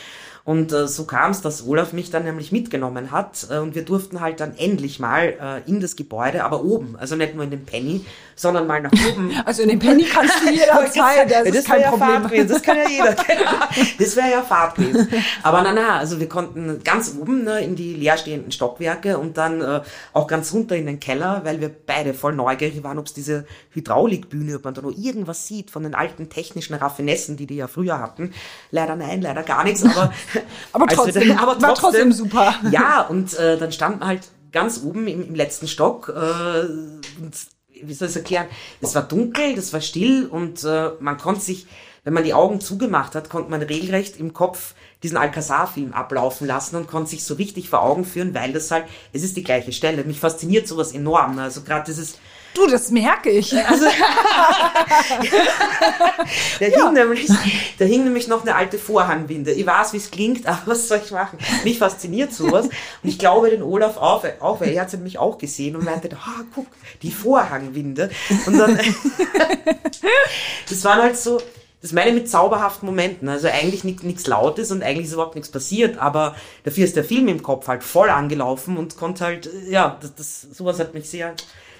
Und äh, so kam es, dass Olaf mich dann nämlich mitgenommen hat äh, und wir durften halt dann endlich mal äh, in das Gebäude, aber oben, also nicht nur in den Penny, sondern mal nach oben. Also in den Penny kannst du jederzeit, das, das ist kein ja Problem. Das kann ja jeder. Das wäre ja Fahrt gewesen. Aber na na, also wir konnten ganz oben ne, in die leerstehenden Stockwerke und dann äh, auch ganz runter in den Keller, weil wir beide voll neugierig waren, ob es diese Hydraulikbühne, ob man da noch irgendwas sieht von den alten technischen Raffinessen, die die ja früher hatten. Leider nein, leider gar nichts, aber Aber trotzdem, dann- aber war trotzdem super. Ja, und äh, dann standen halt ganz oben im, im letzten Stock äh, und wie soll ich es erklären? Es war dunkel, das war still und äh, man konnte sich, wenn man die Augen zugemacht hat, konnte man regelrecht im Kopf diesen Alcazar-Film ablaufen lassen und konnte sich so richtig vor Augen führen, weil das halt, es ist die gleiche Stelle. Mich fasziniert sowas enorm. Also gerade dieses Du, das merke ich. Also, da, hing nämlich, da hing nämlich noch eine alte Vorhangwinde. Ich weiß, wie es klingt, aber was soll ich machen? Mich fasziniert sowas. Und ich glaube den Olaf auch, auch weil er hat es nämlich auch gesehen und meinte, ah, guck, die Vorhangwinde. Und dann, das waren halt so, das meine ich mit zauberhaften Momenten. Also eigentlich nichts Lautes und eigentlich ist überhaupt nichts passiert, aber dafür ist der Film im Kopf halt voll angelaufen und konnte halt, ja, das, das sowas hat mich sehr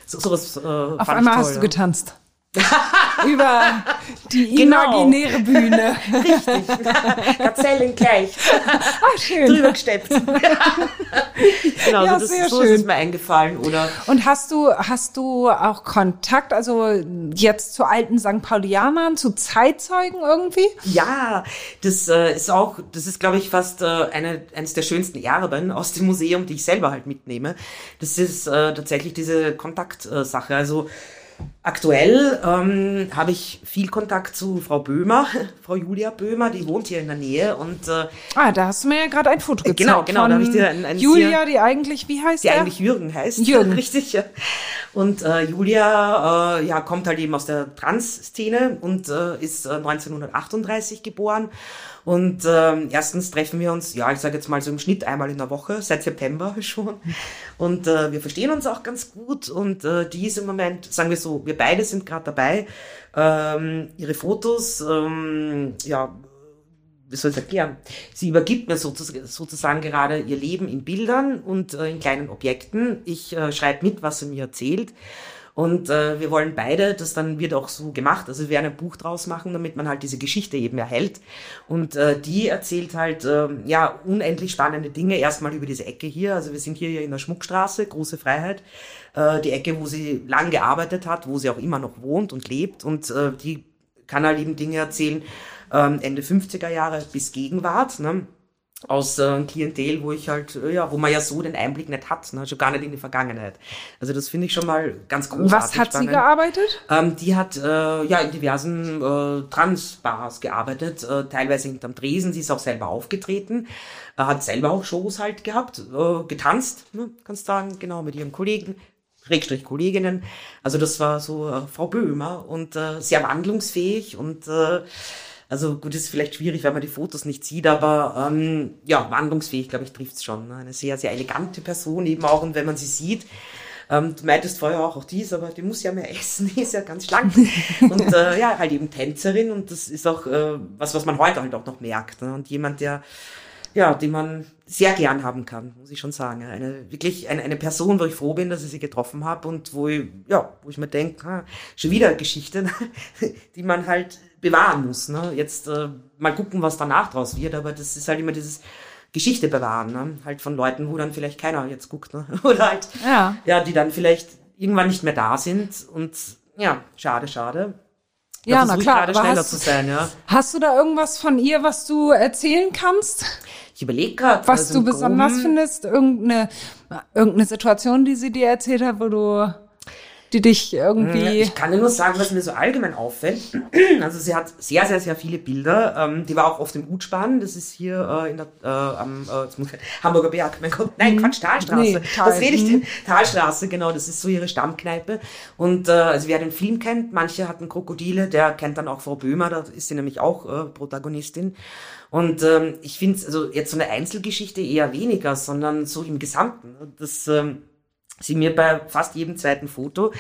so, sowas, äh, Auf einmal hast du getanzt. über die genau. imaginäre Bühne. Richtig. Gazellen gleich. Ah, schön. Drüber gesteppt. genau, ja, so, das, so ist es mir eingefallen, oder? Und hast du, hast du auch Kontakt, also jetzt zu alten St. Paulianern, zu Zeitzeugen irgendwie? Ja, das äh, ist auch, das ist, glaube ich, fast äh, eine, eines der schönsten Erben aus dem Museum, die ich selber halt mitnehme. Das ist äh, tatsächlich diese Kontaktsache. also Aktuell ähm, habe ich viel Kontakt zu Frau Böhmer, Frau Julia Böhmer, die wohnt hier in der Nähe und äh, ah, da hast du mir ja gerade ein Foto gezeigt. Genau, genau, da habe ich dir ein, ein Julia, die eigentlich wie heißt die der? eigentlich Jürgen heißt, Jürgen, richtig. Ja. Und äh, Julia, äh, ja, kommt halt eben aus der Trans-Szene und äh, ist äh, 1938 geboren und ähm, erstens treffen wir uns, ja, ich sage jetzt mal so im Schnitt einmal in der Woche, seit September schon. Und äh, wir verstehen uns auch ganz gut. Und äh, die ist im Moment, sagen wir so, wir beide sind gerade dabei, ähm, ihre Fotos, ähm, ja, wie soll ich erklären? Sie übergibt mir sozusagen, gerade ihr Leben in Bildern und äh, in kleinen Objekten. Ich äh, schreibe mit, was sie mir erzählt. Und äh, wir wollen beide, das dann wird auch so gemacht, also wir werden ein Buch draus machen, damit man halt diese Geschichte eben erhält. Und äh, die erzählt halt äh, ja unendlich spannende Dinge. Erstmal über diese Ecke hier, also wir sind hier in der Schmuckstraße, große Freiheit, äh, die Ecke, wo sie lang gearbeitet hat, wo sie auch immer noch wohnt und lebt. Und äh, die kann halt eben Dinge erzählen, äh, Ende 50er Jahre bis Gegenwart. Ne? Aus äh, Klientel, wo ich halt, äh, ja, wo man ja so den Einblick nicht hat, ne? schon gar nicht in die Vergangenheit. Also das finde ich schon mal ganz großartig. Was hat spannend. sie gearbeitet? Ähm, die hat äh, ja in diversen äh, Transbars gearbeitet, äh, teilweise hinterm Tresen, sie ist auch selber aufgetreten, äh, hat selber auch Shows halt gehabt, äh, getanzt, ne? kannst sagen, genau, mit ihren Kollegen, Schrägstrich Kolleginnen. Also das war so äh, Frau Böhmer und äh, sehr wandlungsfähig und äh, also gut, ist vielleicht schwierig, wenn man die Fotos nicht sieht, aber ähm, ja, wandlungsfähig, glaube ich, trifft's schon. Ne? Eine sehr, sehr elegante Person eben auch und wenn man sie sieht, ähm, du meintest vorher auch, auch dies, aber die muss ja mehr essen, die ist ja ganz schlank. und äh, ja, halt eben Tänzerin und das ist auch äh, was, was man heute halt auch noch merkt. Ne? Und jemand, der, ja, den man sehr gern haben kann, muss ich schon sagen. Eine wirklich eine, eine Person, wo ich froh bin, dass ich sie getroffen habe und wo ich, ja, wo ich mir denke, ah, schon wieder Geschichte, die man halt bewahren muss. Ne? Jetzt äh, mal gucken, was danach draus wird, aber das ist halt immer dieses Geschichte bewahren, ne? halt von Leuten, wo dann vielleicht keiner jetzt guckt, ne? oder halt, ja. ja, die dann vielleicht irgendwann nicht mehr da sind und ja, schade, schade. Ja, na klar. Gerade schneller hast, zu sein, ja. Hast du da irgendwas von ihr, was du erzählen kannst? Ich überlege gerade. Was also du besonders findest? Irgendeine, irgendeine Situation, die sie dir erzählt hat, wo du die dich irgendwie. Ich kann dir nur sagen, was mir so allgemein auffällt. Also sie hat sehr, sehr, sehr viele Bilder. Ähm, die war auch auf dem Utspan. Das ist hier äh, in der äh, am äh, Hamburger Berg. Mein Gott, nein, mhm. Quatsch, Talstraße. Nee, Tal. Was rede ich denn? Talstraße, genau. Das ist so ihre Stammkneipe. Und äh, also wer den Film kennt, manche hatten Krokodile. Der kennt dann auch Frau Böhmer. Da ist sie nämlich auch äh, Protagonistin. Und ähm, ich finde also jetzt so eine Einzelgeschichte eher weniger, sondern so im Gesamten. Das ähm, sie mir bei fast jedem zweiten Foto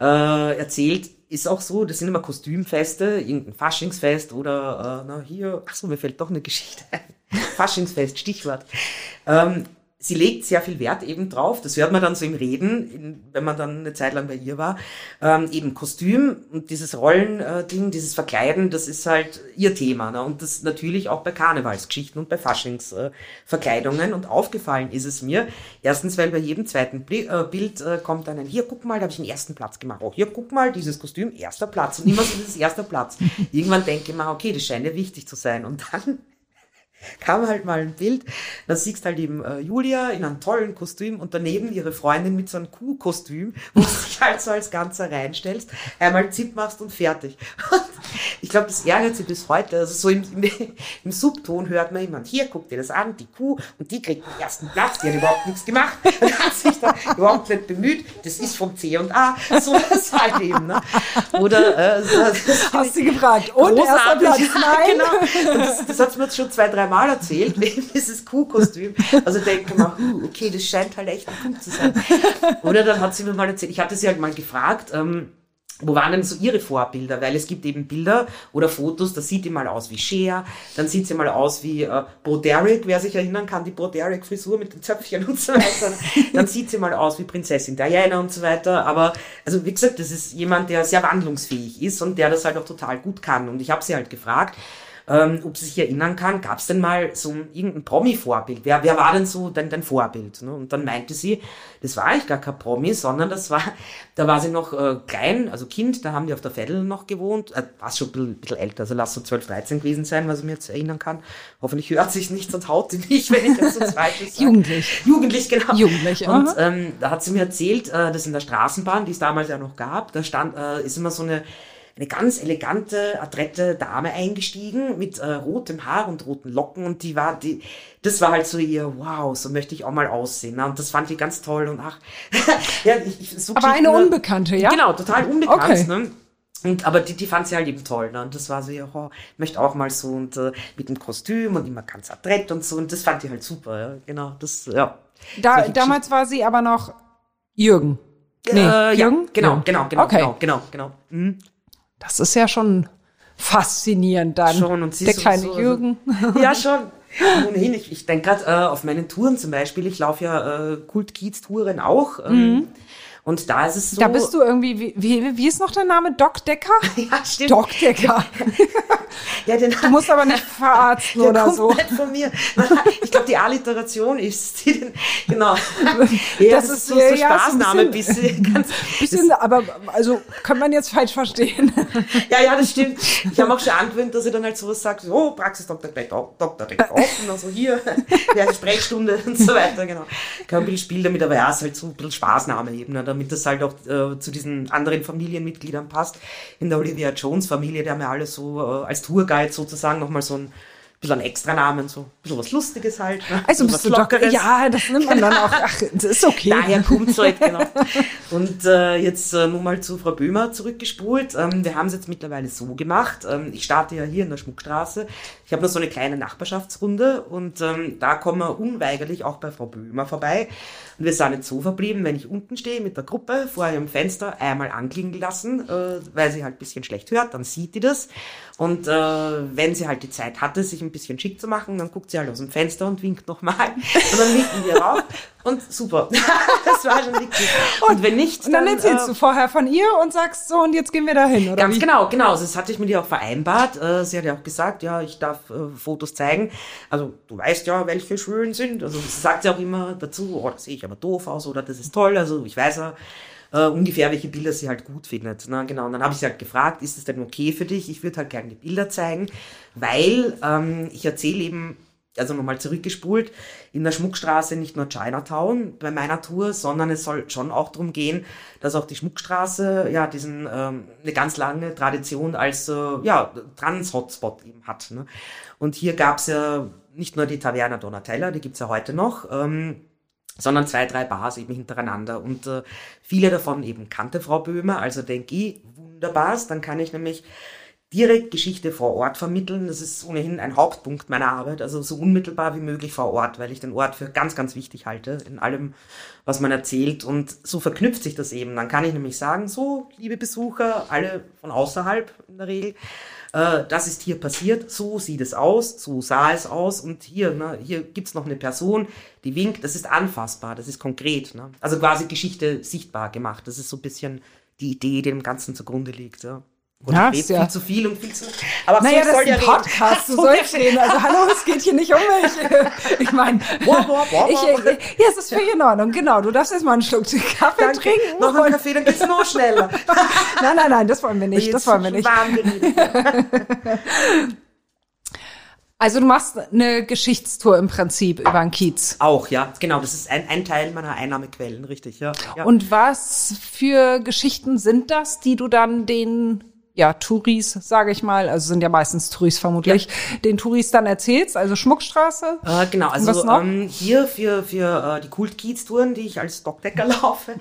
äh, erzählt, ist auch so, das sind immer Kostümfeste, irgendein Faschingsfest oder äh, na hier, ach so, mir fällt doch eine Geschichte ein. Faschingsfest, Stichwort. Ähm, sie legt sehr viel Wert eben drauf, das hört man dann so im Reden, wenn man dann eine Zeit lang bei ihr war, ähm, eben Kostüm und dieses Rollending, dieses Verkleiden, das ist halt ihr Thema. Ne? Und das natürlich auch bei Karnevalsgeschichten und bei Faschingsverkleidungen. Äh, und aufgefallen ist es mir, erstens, weil bei jedem zweiten Bli äh, Bild äh, kommt dann ein, hier, guck mal, da habe ich einen ersten Platz gemacht. Oh, hier, guck mal, dieses Kostüm, erster Platz. Und immer so dieses erster Platz. Irgendwann denke ich mir, okay, das scheint ja wichtig zu sein. Und dann kam halt mal ein Bild, da siehst halt eben äh, Julia in einem tollen Kostüm und daneben ihre Freundin mit so einem Kuhkostüm, wo du dich halt so als Ganzer reinstellst, einmal Zip machst und fertig. Und ich glaube, das ärgert sie bis heute. Also so im, im, im Subton hört man immer, hier, guck dir das an, die Kuh, und die kriegt den ersten Platz, die hat überhaupt nichts gemacht, und hat sich da überhaupt nicht bemüht, das ist vom C und A, so das halt eben. Ne? Oder, äh, das Hast du gefragt. Und erster Platz, nein. genau. Und das, das hat mir jetzt schon zwei, drei Mal erzählt, dieses Kuhkostüm. Also denke ich mir, uh, okay, das scheint halt echt ein Kuh zu sein. Oder dann hat sie mir mal erzählt, ich hatte sie halt mal gefragt, ähm, wo waren denn so ihre Vorbilder? Weil es gibt eben Bilder oder Fotos, da sieht die mal aus wie Cher, dann sieht sie mal aus wie äh, Bo Derek, wer sich erinnern kann, die Bo Derek Frisur mit den Zöpfchen und so weiter. dann sieht sie mal aus wie Prinzessin Diana und so weiter. Aber also wie gesagt, das ist jemand, der sehr wandlungsfähig ist und der das halt auch total gut kann. Und ich habe sie halt gefragt, ähm, ob sie sich erinnern kann, gab es denn mal so ein, irgendein Promi-Vorbild? Wer, wer war denn so dein, dein Vorbild? Ne? Und dann meinte sie, das war eigentlich gar kein Promi, sondern das war, da war sie noch äh, klein, also Kind, da haben die auf der Veddel noch gewohnt, äh, war schon ein bisschen, bisschen älter, also lass so 12, 13 gewesen sein, was ich mir jetzt erinnern kann. Hoffentlich hört sich nicht, sonst haut sie mich, wenn ich das so zweites sage. Jugendlich. Jugendlich, genau. Jugendlich, Und ähm, da hat sie mir erzählt, äh, dass in der Straßenbahn, die es damals ja noch gab, da stand, äh, ist immer so eine eine ganz elegante, adrette Dame eingestiegen mit äh, rotem Haar und roten Locken und die war, die, das war halt so ihr, wow, so möchte ich auch mal aussehen. Ne? Und das fand ich ganz toll und ach, ja, ich, ich so Aber eine ne? Unbekannte, ja? Genau, total unbekannt. Okay. Ne? Und, aber die, die fand sie halt eben toll. Ne? Und das war so, ja, oh, möchte auch mal so und äh, mit dem Kostüm und immer ganz adrett und so. Und das fand ich halt super. Ja? Genau, das, ja. Da, damals war sie aber noch Jürgen. Nee, äh, ja, Jürgen? genau, Ja. genau, genau, Okay. genau, genau, genau. Mhm. Das ist ja schon faszinierend dann. Schon, und sie Der kleine so- also Jürgen. Ja, schon. Ohnehin, ich, ich denke gerade äh, auf meinen Touren zum Beispiel, ich laufe ja äh, Kult-Kiez-Touren auch. Ähm, Und da ist es so. Mhm. Da bist du irgendwie, wie, wie, wie ist noch der Name? Doc Decker? Ja, stimmt. Doc Decker. Ja, den, Du musst aber nicht verarzten der oder kommt so. nicht von mir. Ich glaube, die Alliteration ist die, den, genau. Ja, Das das, ist, so, so ja, ja, so ein Spaßname, bisschen- bisschen, ganz, Bisschen, aber also kann man jetzt falsch verstehen. Ja, ja, das stimmt. Ich habe auch schon angewöhnt, dass ich dann halt sowas sage, so, Praxis Dr. Beck, Dr. Beck auf und dann so hier, der Sprechstunde und so weiter, genau. Ich kann ein bisschen spielen damit, aber ja, es ist halt so ein bisschen Spaßname eben, ne, damit das halt auch äh, zu diesen anderen Familienmitgliedern passt. In der Olivia Jones Familie, die haben ja alle so äh, als Tourguide sozusagen nochmal so ein bisschen einen Extra-Namen, so ein bisschen was Lustiges halt. Ne? Also Bisschen bist was du. Lockeres. Ja, das nimmt man dann auch. Ach, das ist okay. Daher kommt halt, genau. Und äh, jetzt äh, nur mal zu Frau Böhmer zurückgespult. Ähm, wir haben es jetzt mittlerweile so gemacht. Ähm, ich starte ja hier in der Schmuckstraße. Ich habe noch so eine kleine Nachbarschaftsrunde und ähm, da kommen wir unweigerlich auch bei Frau Böhmer vorbei. Und wir sind jetzt so verblieben, wenn ich unten stehe mit der Gruppe vor ihrem Fenster einmal anklingen lassen, äh, weil sie halt ein bisschen schlecht hört, dann sieht die das. Und äh, wenn sie halt die Zeit hatte, sich ein bisschen schick zu machen, dann guckt sie halt aus dem Fenster und winkt nochmal. Und dann winken wir rauf. Und super. das war schon wichtig. Und wenn nicht, Und dann erzählst äh, du vorher von ihr und sagst so, und jetzt gehen wir da hin, oder Ganz wie? genau, genau. Das hatte ich mit ihr auch vereinbart. Äh, Sie hat ja auch gesagt, ja, ich darf äh, Fotos zeigen. Also du weißt ja, welche schön sind. Also sie sagt ja auch immer dazu, oh, das sehe ich aber doof aus oder das ist toll. Also ich weiß ja äh, ungefähr, welche Bilder sie halt gut findet. Na, genau. Und dann habe ich sie halt gefragt, ist es denn okay für dich? Ich würde halt gerne die Bilder zeigen, weil ähm, ich erzähle eben also nochmal zurückgespult, in der Schmuckstraße nicht nur Chinatown bei meiner Tour, sondern es soll schon auch darum gehen, dass auch die Schmuckstraße ja diesen ähm, eine ganz lange Tradition als äh, ja Trans-Hotspot eben hat. Ne? Und hier gab's ja nicht nur die Taverna Donatella, die gibt's ja heute noch, ähm, sondern zwei, drei Bars eben hintereinander. Und äh, viele davon eben kannte Frau Böhmer, also denke ich, wunderbar, dann kann ich nämlich direkt Geschichte vor Ort vermitteln. Das ist ohnehin ein Hauptpunkt meiner Arbeit, also so unmittelbar wie möglich vor Ort, weil ich den Ort für ganz, ganz wichtig halte in allem, was man erzählt. Und so verknüpft sich das eben. Dann kann ich nämlich sagen, so, liebe Besucher, alle von außerhalb in der Regel, äh, das ist hier passiert, so sieht es aus, so sah es aus und hier, ne, hier gibt's noch eine Person, die winkt, das ist anfassbar, das ist konkret. Ne? Also quasi Geschichte sichtbar gemacht. Das ist so ein bisschen die Idee, die dem Ganzen zugrunde liegt. Ja. Und Ja, ich ja- viel zu viel und viel zu. Aber Naja, das ist ein. Podcast, du sollst reden. Also hallo, es geht hier nicht um mich. Ich meine, Boah, boah, boah, ich, boah. ja, es ist völlig in Ordnung. Genau, du darfst jetzt mal einen Schluck Kaffee Danke. trinken. Noch einen Kaffee, dann geht's noch schneller. Nein, nein, nein, das wollen wir nicht. Das wollen wir nicht. Also du machst eine Geschichtstour im Prinzip über den Kiez. Auch, ja, genau. Das ist ein, ein Teil meiner Einnahmequellen, richtig, ja. ja. Und was für Geschichten sind das, die du dann den ja, Touris, sage ich mal, also sind ja meistens Touris vermutlich, ja. den Touris dann erzählst, also Schmuckstraße. Äh, genau, also ähm, hier für, für äh, die Kult-Kiez-Touren, die ich als Dockdecker laufe,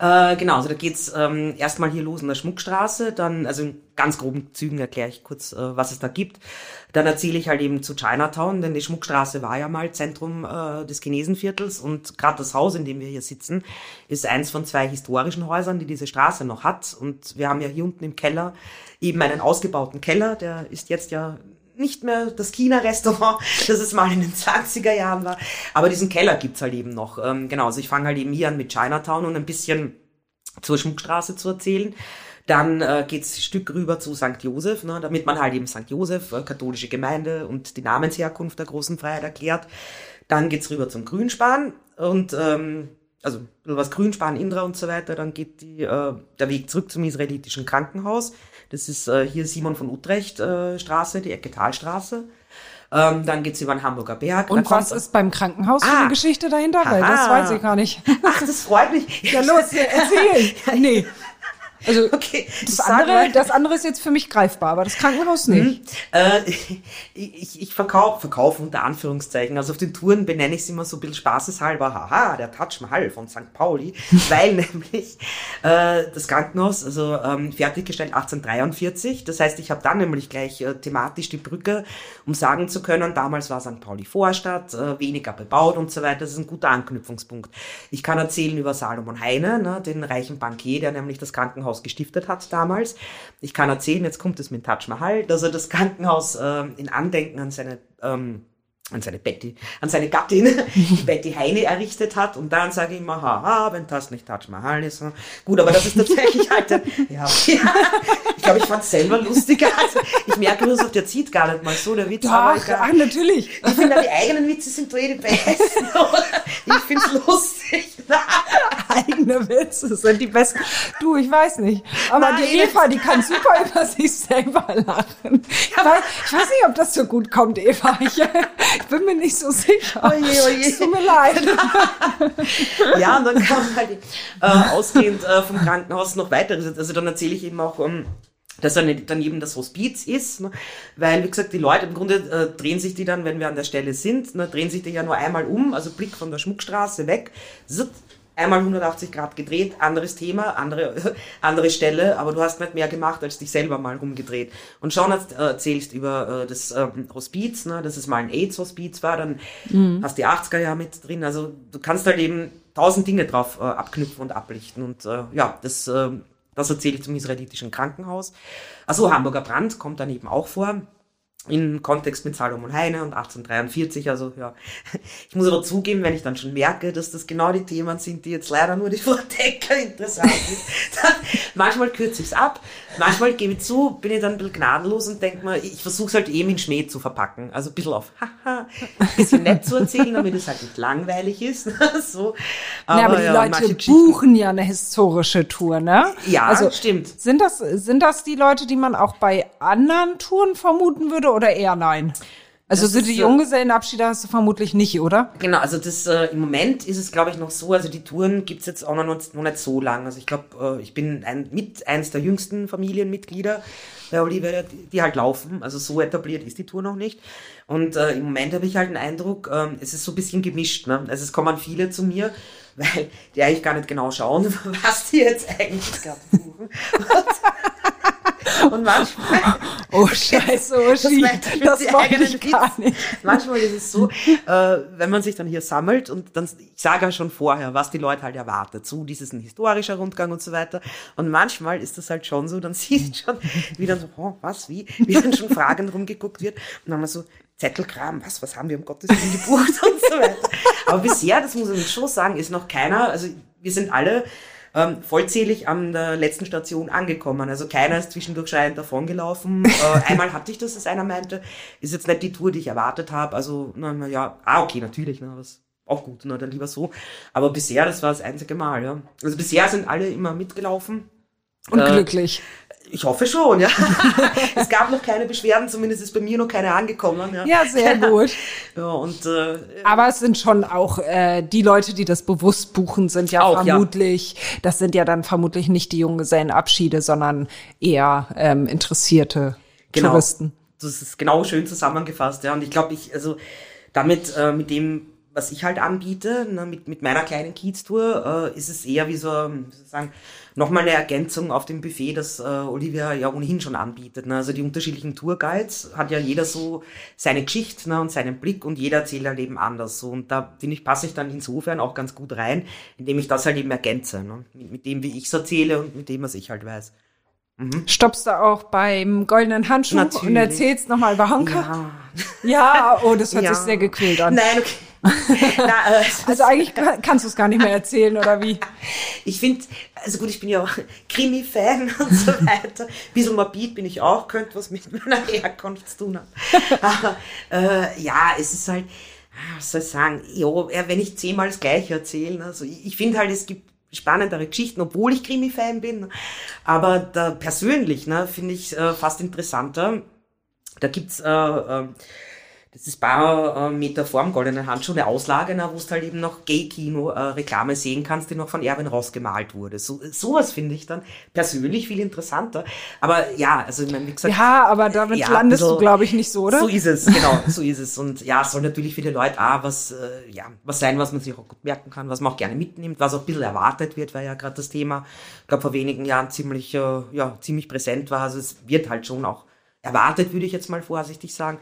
äh, genau, also da geht's ähm, erstmal hier los in der Schmuckstraße, dann, also in ganz groben Zügen erkläre ich kurz, äh, was es da gibt. Dann erzähle ich halt eben zu Chinatown, denn die Schmuckstraße war ja mal Zentrum äh, des Chinesenviertels und gerade das Haus, in dem wir hier sitzen, ist eins von zwei historischen Häusern, die diese Straße noch hat. Und wir haben ja hier unten im Keller eben einen ausgebauten Keller, der ist jetzt ja nicht mehr das China-Restaurant, das es mal in den 20er Jahren war. Aber diesen Keller gibt's halt eben noch. Ähm, genau, also ich fange halt eben hier an mit Chinatown und ein bisschen zur Schmuckstraße zu erzählen. Dann äh, geht's ein Stück rüber zu St. Josef, ne, damit man halt eben St. Josef, äh, katholische Gemeinde und die Namensherkunft der großen Freiheit erklärt. Dann geht's rüber zum Grünspan und ähm, also was Grünspan, Indra und so weiter. Dann geht die, äh, der Weg zurück zum israelitischen Krankenhaus. Das ist äh, hier Simon von Utrecht äh, Straße, die Ecke Talstraße. Ähm, dann geht's über den Hamburger Berg. Und was ist beim Krankenhaus ah, für eine Geschichte dahinter? Weil das weiß ich gar nicht. Ach, das freut mich. Ja, los, erzähl. nee. Also okay, das, andere, das andere ist jetzt für mich greifbar, aber das Krankenhaus nicht. Hm, äh, ich ich verkaufe verkauf unter Anführungszeichen. Also auf den Touren benenne ich es immer so ein bisschen spaßeshalber, haha, der Taj Mahal von St. Pauli, weil nämlich äh, das Krankenhaus, also ähm, fertiggestellt 1843. Das heißt, ich habe dann nämlich gleich äh, thematisch die Brücke, um sagen zu können, damals war St. Pauli Vorstadt, äh, weniger bebaut und so weiter. Das ist ein guter Anknüpfungspunkt. Ich kann erzählen über Salomon Heine, ne, den reichen Bankier, der nämlich das Krankenhaus Krankenhaus gestiftet hat damals. Ich kann erzählen, jetzt kommt es mit Taj Mahal, dass er das Krankenhaus äh, in Andenken an seine ähm, an seine Betty, an seine Gattin, die Betty Heine errichtet hat. Und dann sage ich immer, haha, wenn das nicht Taj Mahal ist. Gut, aber das ist tatsächlich halt, ein, ja, ja, ich glaube, ich fand es selber lustiger. Also, ich merke, Josef, der zieht gar nicht mal so, der Witz. Doch, aber ich, ach, natürlich. Ich finde, die eigenen Witze sind doch eh die besten. Ich finde es lustig. Eigene Witze sind die besten. Du, ich weiß nicht. Aber Nein, die Eva, die kann super über sich selber lachen. Ich weiß, ich weiß nicht, ob das so gut kommt, Eva. Ich, ich bin mir nicht so sicher. Oje, oje. Es tut mir leid. ja, und dann kam halt äh, ausgehend äh, vom Krankenhaus noch weiteres. Also dann erzähle ich eben auch, um, ähm, dass dann daneben das Hospiz ist, ne? weil, wie gesagt, die Leute im Grunde äh, drehen sich die dann, wenn wir an der Stelle sind, ne, drehen sich die ja nur einmal um, also Blick von der Schmuckstraße weg, einmal 180 Grad gedreht, anderes Thema, andere, andere Stelle, aber du hast nicht mehr gemacht, als dich selber mal rumgedreht. Und schon äh, erzählst über äh, das ähm, Hospiz, ne, dass es mal ein AIDS-Hospiz war, dann mhm. hast die 80er Jahre mit drin, also du kannst halt eben tausend Dinge drauf äh, abknüpfen und ablichten und äh, ja, das, äh, das erzähle ich zum israelitischen Krankenhaus. Also Hamburger Brand kommt dann eben auch vor in Kontext mit Salomon Heine und 1843, also ja. Ich muss aber zugeben, wenn ich dann schon merke, dass das genau die Themen sind, die jetzt leider nur die Vordecker interessant sind, dann manchmal kürze ich es ab, manchmal gebe ich zu, bin ich dann ein bisschen gnadenlos und denke mir, ich versuche es halt eben in Schnee zu verpacken, also ein bisschen auf haha, ein bisschen nett zu erzählen, damit es halt nicht langweilig ist, so. Aber, ja, aber die ja, Leute buchen ja eine historische Tour, ne? Ja, also, stimmt. Sind das, sind das die Leute, die man auch bei anderen Touren vermuten würde oder eher nein? Also das sind die Junggesellenabschiede hast du vermutlich nicht, oder? Genau, also das äh, im Moment ist es, glaube ich, noch so, also die Touren gibt's jetzt auch noch, noch nicht so lang. Also ich glaube, äh, ich bin ein, mit eins der jüngsten Familienmitglieder bei Olivia, die, die halt laufen. Also so etabliert ist die Tour noch nicht. Und äh, im Moment habe ich halt den Eindruck, äh, es ist so ein bisschen gemischt. Ne? Also es kommen viele zu mir, weil die eigentlich gar nicht genau schauen, was die jetzt eigentlich gerade buchen. Und manchmal. Oh Scheiße, oh Schi, das, das ich gar nicht. Manchmal ist es so, äh, wenn man sich dann hier sammelt und dann, ich sage ja schon vorher, was die Leute halt erwartet. So, dies ist ein historischer Rundgang und so weiter. Und manchmal ist das halt schon so, dann siehst du schon, wie dann so, oh, was, wie, wie dann schon fragend rumgeguckt wird. Und dann mal so, Zettelkram, was, was haben wir um Gottes Willen gebucht und so weiter. Aber bisher, das muss ich schon sagen, ist noch keiner, also wir sind alle ähm, vollzählig an der letzten Station angekommen. Also keiner ist zwischendurch schreiend davongelaufen. äh, einmal hatte ich das, dass einer meinte, ist jetzt nicht die Tour, die ich erwartet habe. Also, na, na ja, ah, okay, natürlich, na, was auch gut, na, dann lieber so. Aber bisher, das war das einzige Mal, ja. Also bisher sind alle immer mitgelaufen. Und äh, glücklich. Ich hoffe schon, ja. es gab noch keine Beschwerden, zumindest ist bei mir noch keine angekommen. Ja, Ja, sehr gut. ja und äh, Aber es sind schon auch äh, die Leute, die das bewusst buchen, sind ja Auch, ja. vermutlich, das sind ja dann vermutlich nicht die Junggesellenabschiede, sondern eher ähm, interessierte Genau. Touristen. Das ist genau schön zusammengefasst, ja. Und ich glaube, ich, also damit, äh, mit dem, was ich halt anbiete, ne, mit, mit meiner kleinen Kiez-Tour, äh, ist es eher wie so, wie soll ich sagen, nochmal eine Ergänzung auf dem Buffet, das äh, Olivia ja ohnehin schon anbietet. Ne? Also die unterschiedlichen Tourguides hat ja jeder so seine Geschichte ne, und seinen Blick und jeder erzählt halt eben anders. So. Und da finde ich, passe ich dann insofern auch ganz gut rein, indem ich das halt eben ergänze. Ne? Mit, mit dem, wie ich es erzähle und mit dem, was ich halt weiß. Stoppst du auch beim goldenen Handschuh und Natürlich. erzählst nochmal über Honka? Ja. Ja, oh, das hört Ja. sich sehr gequält an. Nein, okay. Na, äh, Also eigentlich kann- kannst du es gar nicht mehr erzählen, oder wie? Ich finde, also gut, ich bin ja auch Krimi-Fan und so weiter. Ein bisschen morbid bin ich auch, könnte was mit meiner Herkunft zu tun haben. Aber äh, ja, es ist halt, ah, was soll ich sagen, jo, wenn ich zehnmal das Gleiche erzähle, also ich, ich finde halt, es gibt spannendere Geschichten, obwohl ich Krimi-Fan bin. Aber da persönlich, ne, finde ich äh, fast interessanter. Da gibt's äh, äh, das ist paar äh, Meter vorm goldenen Handschuh eine Auslage, na, wo du halt eben noch Gay-Kino-Reklame sehen kannst, die noch von Erwin Ross gemalt wurde. So, sowas finde ich dann persönlich viel interessanter. Aber ja, also ich meine, wie gesagt, Ja, aber damit Ja, landest also- du, glaube ich, nicht so, oder? so ist es, genau, so ist es. Und ja, es soll natürlich für die Leute auch was, äh, ja, was sein, was man sich auch gut merken kann, was man auch gerne mitnimmt, was auch ein bisschen erwartet wird, weil ja gerade das Thema, ich glaube, vor wenigen Jahren ziemlich, äh, ja, ziemlich präsent war. Also es wird halt schon auch erwartet, würde ich jetzt mal vorsichtig sagen.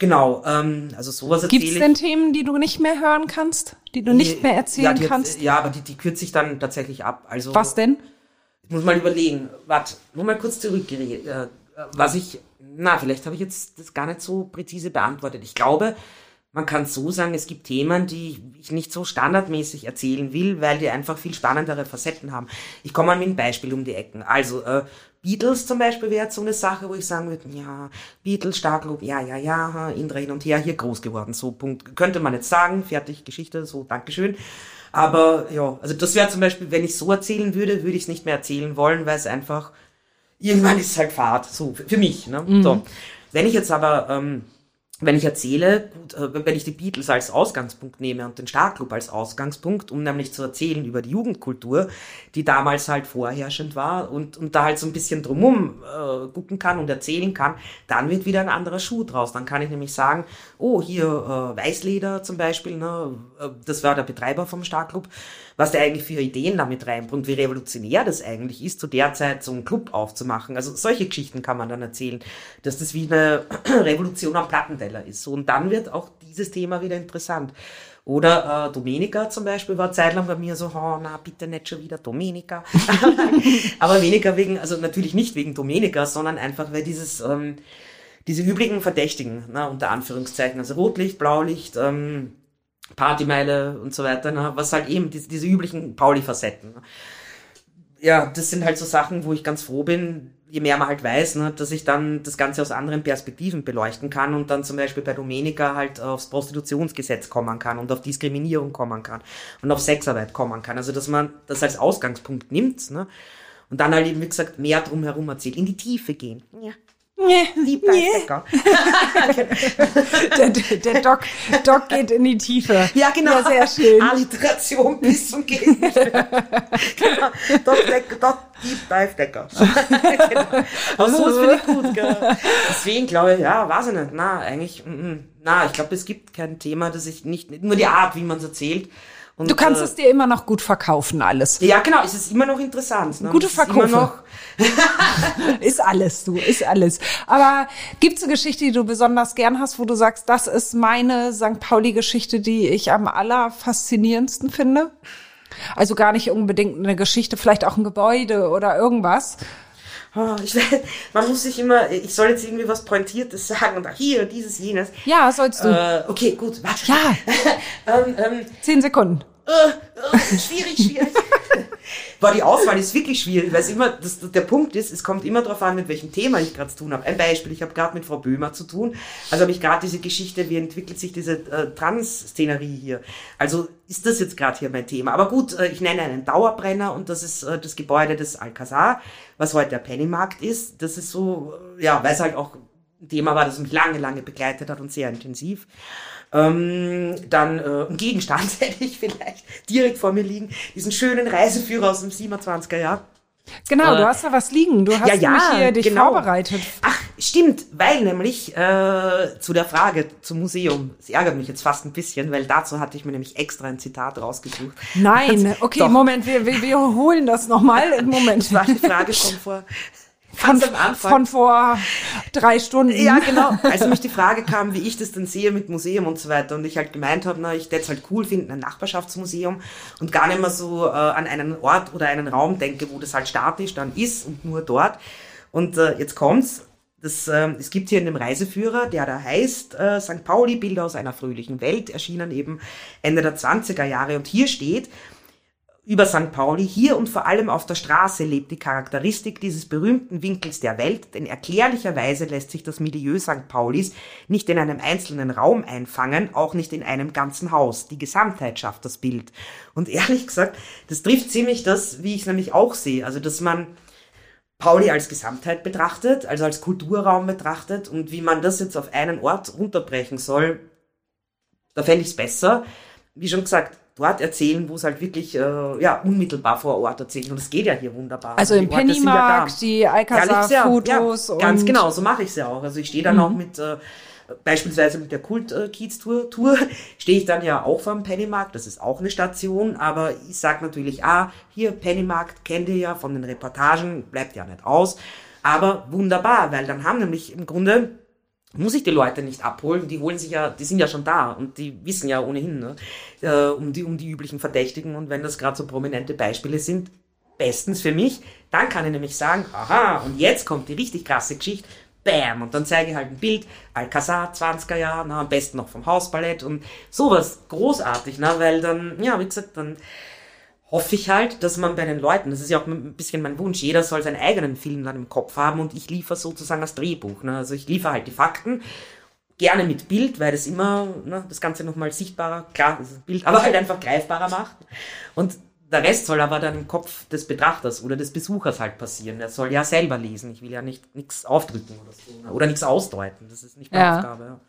Genau, ähm, also sowas erzähle Gibt es ich. denn Themen, die du nicht mehr hören kannst, die du nicht mehr erzählen ja, die, kannst? Ja, aber die, die kürze ich dann tatsächlich ab. Also, Was denn? Ich muss mal überlegen. Warte, nur mal kurz zurückgeredet. Äh, was ich, na, vielleicht habe ich jetzt das gar nicht so präzise beantwortet. Ich glaube, man kann so sagen, es gibt Themen, die ich nicht so standardmäßig erzählen will, weil die einfach viel spannendere Facetten haben. Ich komme mal mit einem Beispiel um die Ecken. Also, äh, Beatles zum Beispiel wäre jetzt so eine Sache, wo ich sagen würde, ja, Beatles, Starklob, ja, ja, ja, Indra hin und her, hier groß geworden, so, Punkt. Könnte man jetzt sagen, fertig, Geschichte, so, Dankeschön. Aber, ja, also das wäre zum Beispiel, wenn ich so erzählen würde, würde ich es nicht mehr erzählen wollen, weil es einfach, irgendwann ist es halt Fahrt, so, für, mich, ne, so. Wenn ich jetzt aber, ähm, wenn ich erzähle, gut, äh, wenn ich die Beatles als Ausgangspunkt nehme und den Starclub als Ausgangspunkt, um nämlich zu erzählen über die Jugendkultur, die damals halt vorherrschend war und, und da halt so ein bisschen drumum äh, gucken kann und erzählen kann, dann wird wieder ein anderer Schuh draus. Dann kann ich nämlich sagen, oh, hier äh, Weißleder zum Beispiel, ne, äh, das war der Betreiber vom Starclub, was der eigentlich für Ideen damit reinbringt, wie revolutionär das eigentlich ist, zu der Zeit so einen Club aufzumachen. Also solche Geschichten kann man dann erzählen, dass das wie eine Revolution am Plattenteller ist. Und dann wird auch dieses Thema wieder interessant. Oder äh, Domenica zum Beispiel war zeitlang bei mir so, oh, na bitte nicht schon wieder Domenica. Aber weniger wegen, also natürlich nicht wegen Domenica, sondern einfach, weil dieses, ähm, diese übrigen Verdächtigen, na, unter Anführungszeichen, also Rotlicht, Blaulicht, ähm, Partymeile und so weiter, na, was halt eben diese, diese üblichen Pauli-Facetten. ne. Ja, das sind halt so Sachen, wo ich ganz froh bin, je mehr man halt weiß, ne, dass ich dann das Ganze aus anderen Perspektiven beleuchten kann und dann zum Beispiel bei Domenica halt aufs Prostitutionsgesetz kommen kann und auf Diskriminierung kommen kann und auf Sexarbeit kommen kann. Also dass man das als Ausgangspunkt nimmt ne, und dann halt eben, wie gesagt, mehr drumherum erzählt, in die Tiefe gehen. Ja. Lieb dein Bäcker. Der, der, Doc, Doc geht in die Tiefe. Ja, genau. Ja, sehr schön. Alliteration bis zum Gehen. genau. Dort, Deck, dort Deep Dive Decker. genau. Aber so finde ich gut, gell. Deswegen glaube ich, ja, weiß ich nicht. Na, eigentlich, mm, mm. na, ich glaube, es gibt kein Thema, das ich nicht, nur die Art, wie man es erzählt. Und, Du kannst äh, es dir immer noch gut verkaufen, alles. Ja, genau, es ist immer noch interessant. Ne? Gute Es ist alles, du, ist alles. Aber gibt's eine Geschichte, die du besonders gern hast, wo du sagst, das ist meine St. Pauli-Geschichte, die ich am allerfaszinierendsten finde? Also gar nicht unbedingt eine Geschichte, vielleicht auch ein Gebäude oder irgendwas. oh, ich weiß, man muss sich immer, ich soll jetzt irgendwie was Pointiertes sagen und hier, dieses, jenes. Ja, sollst du. Äh, okay, gut, warte. Ja, ähm, ähm, zehn Sekunden. Äh, äh, schwierig, schwierig. Boah, die Auswahl ist wirklich schwierig, weil es immer, das, der Punkt ist, es kommt immer darauf an, mit welchem Thema ich gerade zu tun habe. Ein Beispiel, ich habe gerade mit Frau Böhmer zu tun, also habe ich gerade diese Geschichte, wie entwickelt sich diese äh, Trans-Szenerie hier. Also ist das jetzt gerade hier mein Thema. Aber gut, äh, ich nenne einen Dauerbrenner und das ist äh, das Gebäude des Alcazar, was heute der Pennymarkt ist. Das ist so, äh, ja, weil es halt auch Thema war, das mich lange, lange begleitet hat und sehr intensiv. Ähm, dann äh, ein Gegenstand hätte ich vielleicht direkt vor mir liegen. Diesen schönen Reiseführer aus dem 27er Jahr. Genau, Äh, du hast da was liegen. Du hast ja, ja, nämlich hier dich genau. vorbereitet. Ach, stimmt, weil nämlich äh, zu der Frage zum Museum, es ärgert mich jetzt fast ein bisschen, weil dazu hatte ich mir nämlich extra ein Zitat rausgesucht. Nein, okay, Doch. Moment, wir, wir, wir holen das nochmal. Moment. Das war die Frage schon vor Von, von vor drei Stunden. Ja, genau. Als mich die Frage kam, wie ich das denn sehe mit Museum und so weiter und ich halt gemeint habe, na, ich hätte es halt cool finden, ein Nachbarschaftsmuseum und gar nicht mehr so äh, an einen Ort oder einen Raum denke, wo das halt statisch dann ist und nur dort. Und äh, jetzt kommt's. Das, äh, es gibt hier in dem Reiseführer, der da heißt äh, St. Pauli, Bilder aus einer fröhlichen Welt, erschienen eben Ende der 20er Jahre. Und hier steht, über St. Pauli, hier und vor allem auf der Straße lebt die Charakteristik dieses berühmten Winkels der Welt, denn erklärlicherweise lässt sich das Milieu St. Paulis nicht in einem einzelnen Raum einfangen, auch nicht in einem ganzen Haus. Die Gesamtheit schafft das Bild. Und ehrlich gesagt, das trifft ziemlich das, wie ich es nämlich auch sehe. Also, dass man Pauli als Gesamtheit betrachtet, also als Kulturraum betrachtet und wie man das jetzt auf einen Ort runterbrechen soll, da fände ich es besser. Wie schon gesagt, dort erzählen, wo es halt wirklich äh, ja, unmittelbar vor Ort erzählen. Und es geht ja hier wunderbar. Also im Die da. Pennymarkt, die lieb's ja. Alcazar-Fotos. ja, ganz genau, so mache ich es ja auch. Also ich stehe dann auch mit, äh, beispielsweise mit der Kult-Kiez-Tour, Tour, stehe ich dann ja auch vom Pennymarkt, das ist auch eine Station, aber ich sag natürlich, ah, hier Pennymarkt kennt ihr ja von den Reportagen, bleibt ja nicht aus, aber wunderbar, weil dann haben nämlich im Grunde muss ich die Leute nicht abholen, die holen sich ja, die sind ja schon da und die wissen ja ohnehin ne, äh, um, die, um die üblichen Verdächtigen. Und wenn das gerade so prominente Beispiele sind, bestens für mich, dann kann ich nämlich sagen, aha, und jetzt kommt die richtig krasse Geschichte, bam, und dann zeige ich halt ein Bild, Alcazar, 20er Jahre, na, am besten noch vom Hausballett und sowas großartig, ne, weil dann, ja, wie gesagt, dann hoffe ich halt, dass man bei den Leuten, das ist ja auch ein bisschen mein Wunsch, jeder soll seinen eigenen Film dann im Kopf haben und ich liefere sozusagen das Drehbuch. Ne? Also ich liefere halt die Fakten, gerne mit Bild, weil das immer ne, das Ganze nochmal sichtbarer, klar, das Bild, aber halt einfach greifbarer macht. Und der Rest soll aber dann im Kopf des Betrachters oder des Besuchers halt passieren. Der soll ja selber lesen. Ich will ja nicht nichts aufdrücken oder so. ne? Oder nichts ausdeuten. Das ist nicht meine Ja. Aufgabe. Ja.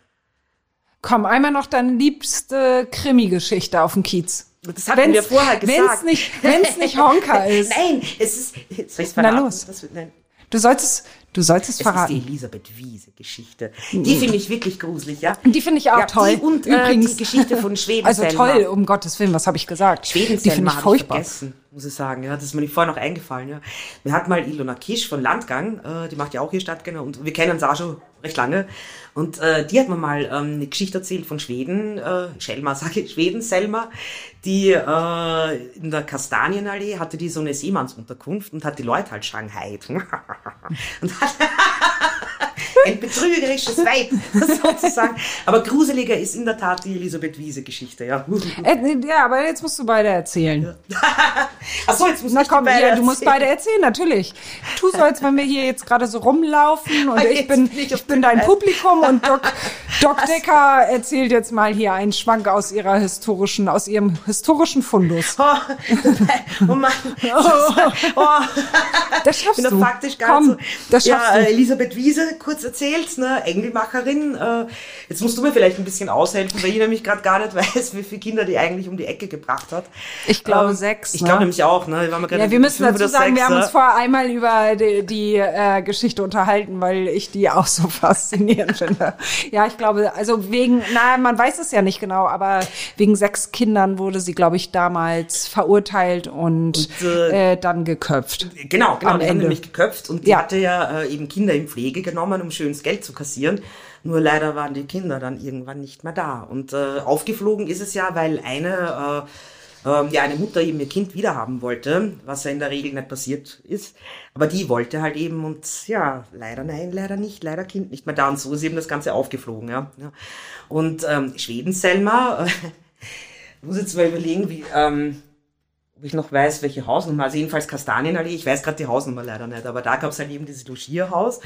Komm, einmal noch deine liebste Krimi-Geschichte auf dem Kiez. Das hatten wir vorher gesagt. Wenn es nicht, wenn's nicht Honka ist. Nein, es ist. Soll ich's Na verraten? los. Das wird, nein. Du solltest, du solltest Es ist die verraten. Elisabeth Wiese-Geschichte. Die finde ich wirklich gruselig, ja. Die finde ich auch ja, toll. Die und äh, die Geschichte von Schweden. Also toll, um Gottes Willen, was habe ich gesagt? Schweden die finde ich furchtbar. vergessen, muss ich sagen. Ja, das ist mir nicht vorher noch eingefallen. Ja. Mir hat mal Ilona Kisch von Landgang, äh, die macht ja auch hier Stadtgänger und wir kennen uns auch schon recht lange. Und äh, die hat mir mal ähm, eine Geschichte erzählt von Schweden, äh, Schelma sage ich, Schweden, Selma, die äh, in der Kastanienallee hatte die so eine Seemannsunterkunft und hat die Leute halt Shanghai und hat ein betrügerisches Weib, sozusagen. Aber gruseliger ist in der Tat die Elisabeth Wiese-Geschichte, ja. Äh, ja, aber jetzt musst du beide erzählen. Ach so, jetzt muss Na komm, beide ja, du musst beide erzählen, natürlich. Tu so, als wenn wir hier jetzt gerade so rumlaufen und ich bin, bin ich bin dein Welt. Publikum und Doc, Doc Decker erzählt jetzt mal hier einen Schwank aus ihrer historischen, aus ihrem historischen Fundus. Oh, oh Mann. Oh, Das ich schaffst du. faktisch gar Komm, so. das ja, schaffst äh, du. Elisabeth Wiese, kurz erzählt, ne, Engelmacherin. Äh, jetzt musst du mir vielleicht ein bisschen aushelfen, weil ich nämlich gerade gar nicht weiß, wie viele Kinder die eigentlich um die Ecke gebracht hat. Ich glaube Ähm, sechs. Ich ne? glaube nämlich auch, ne? Wir Ja, wir müssen dazu sagen, wir sechs, haben uns vorher einmal über die, die äh, Geschichte unterhalten, weil ich die auch so faszinierend finde. Ja, ich glaube, also wegen, na, man weiß es ja nicht genau, aber wegen sechs Kindern wurde sie, glaube ich, damals verurteilt und, Und, äh, äh, dann geköpft. Genau, genau, Am die haben Ende. nämlich geköpft und die Ja. hatte ja äh, eben Kinder in Pflege genommen, um schönes Geld zu kassieren. Nur leider waren die Kinder dann irgendwann nicht mehr da. Und äh, aufgeflogen ist es ja, weil eine, äh, ähm, ja, eine Mutter eben ihr Kind wiederhaben wollte, was ja in der Regel nicht passiert ist. Aber die wollte halt eben und ja, leider nein, leider nicht, leider Kind nicht mehr da. Und so ist eben das Ganze aufgeflogen, ja. Und ähm, Schweden Selma, äh, muss jetzt mal überlegen, wie, ähm, ob ich noch weiß, welche Hausnummer, also jedenfalls Kastanienallee, ich weiß gerade die Hausnummer leider nicht, aber da gab es halt eben dieses Logierhaus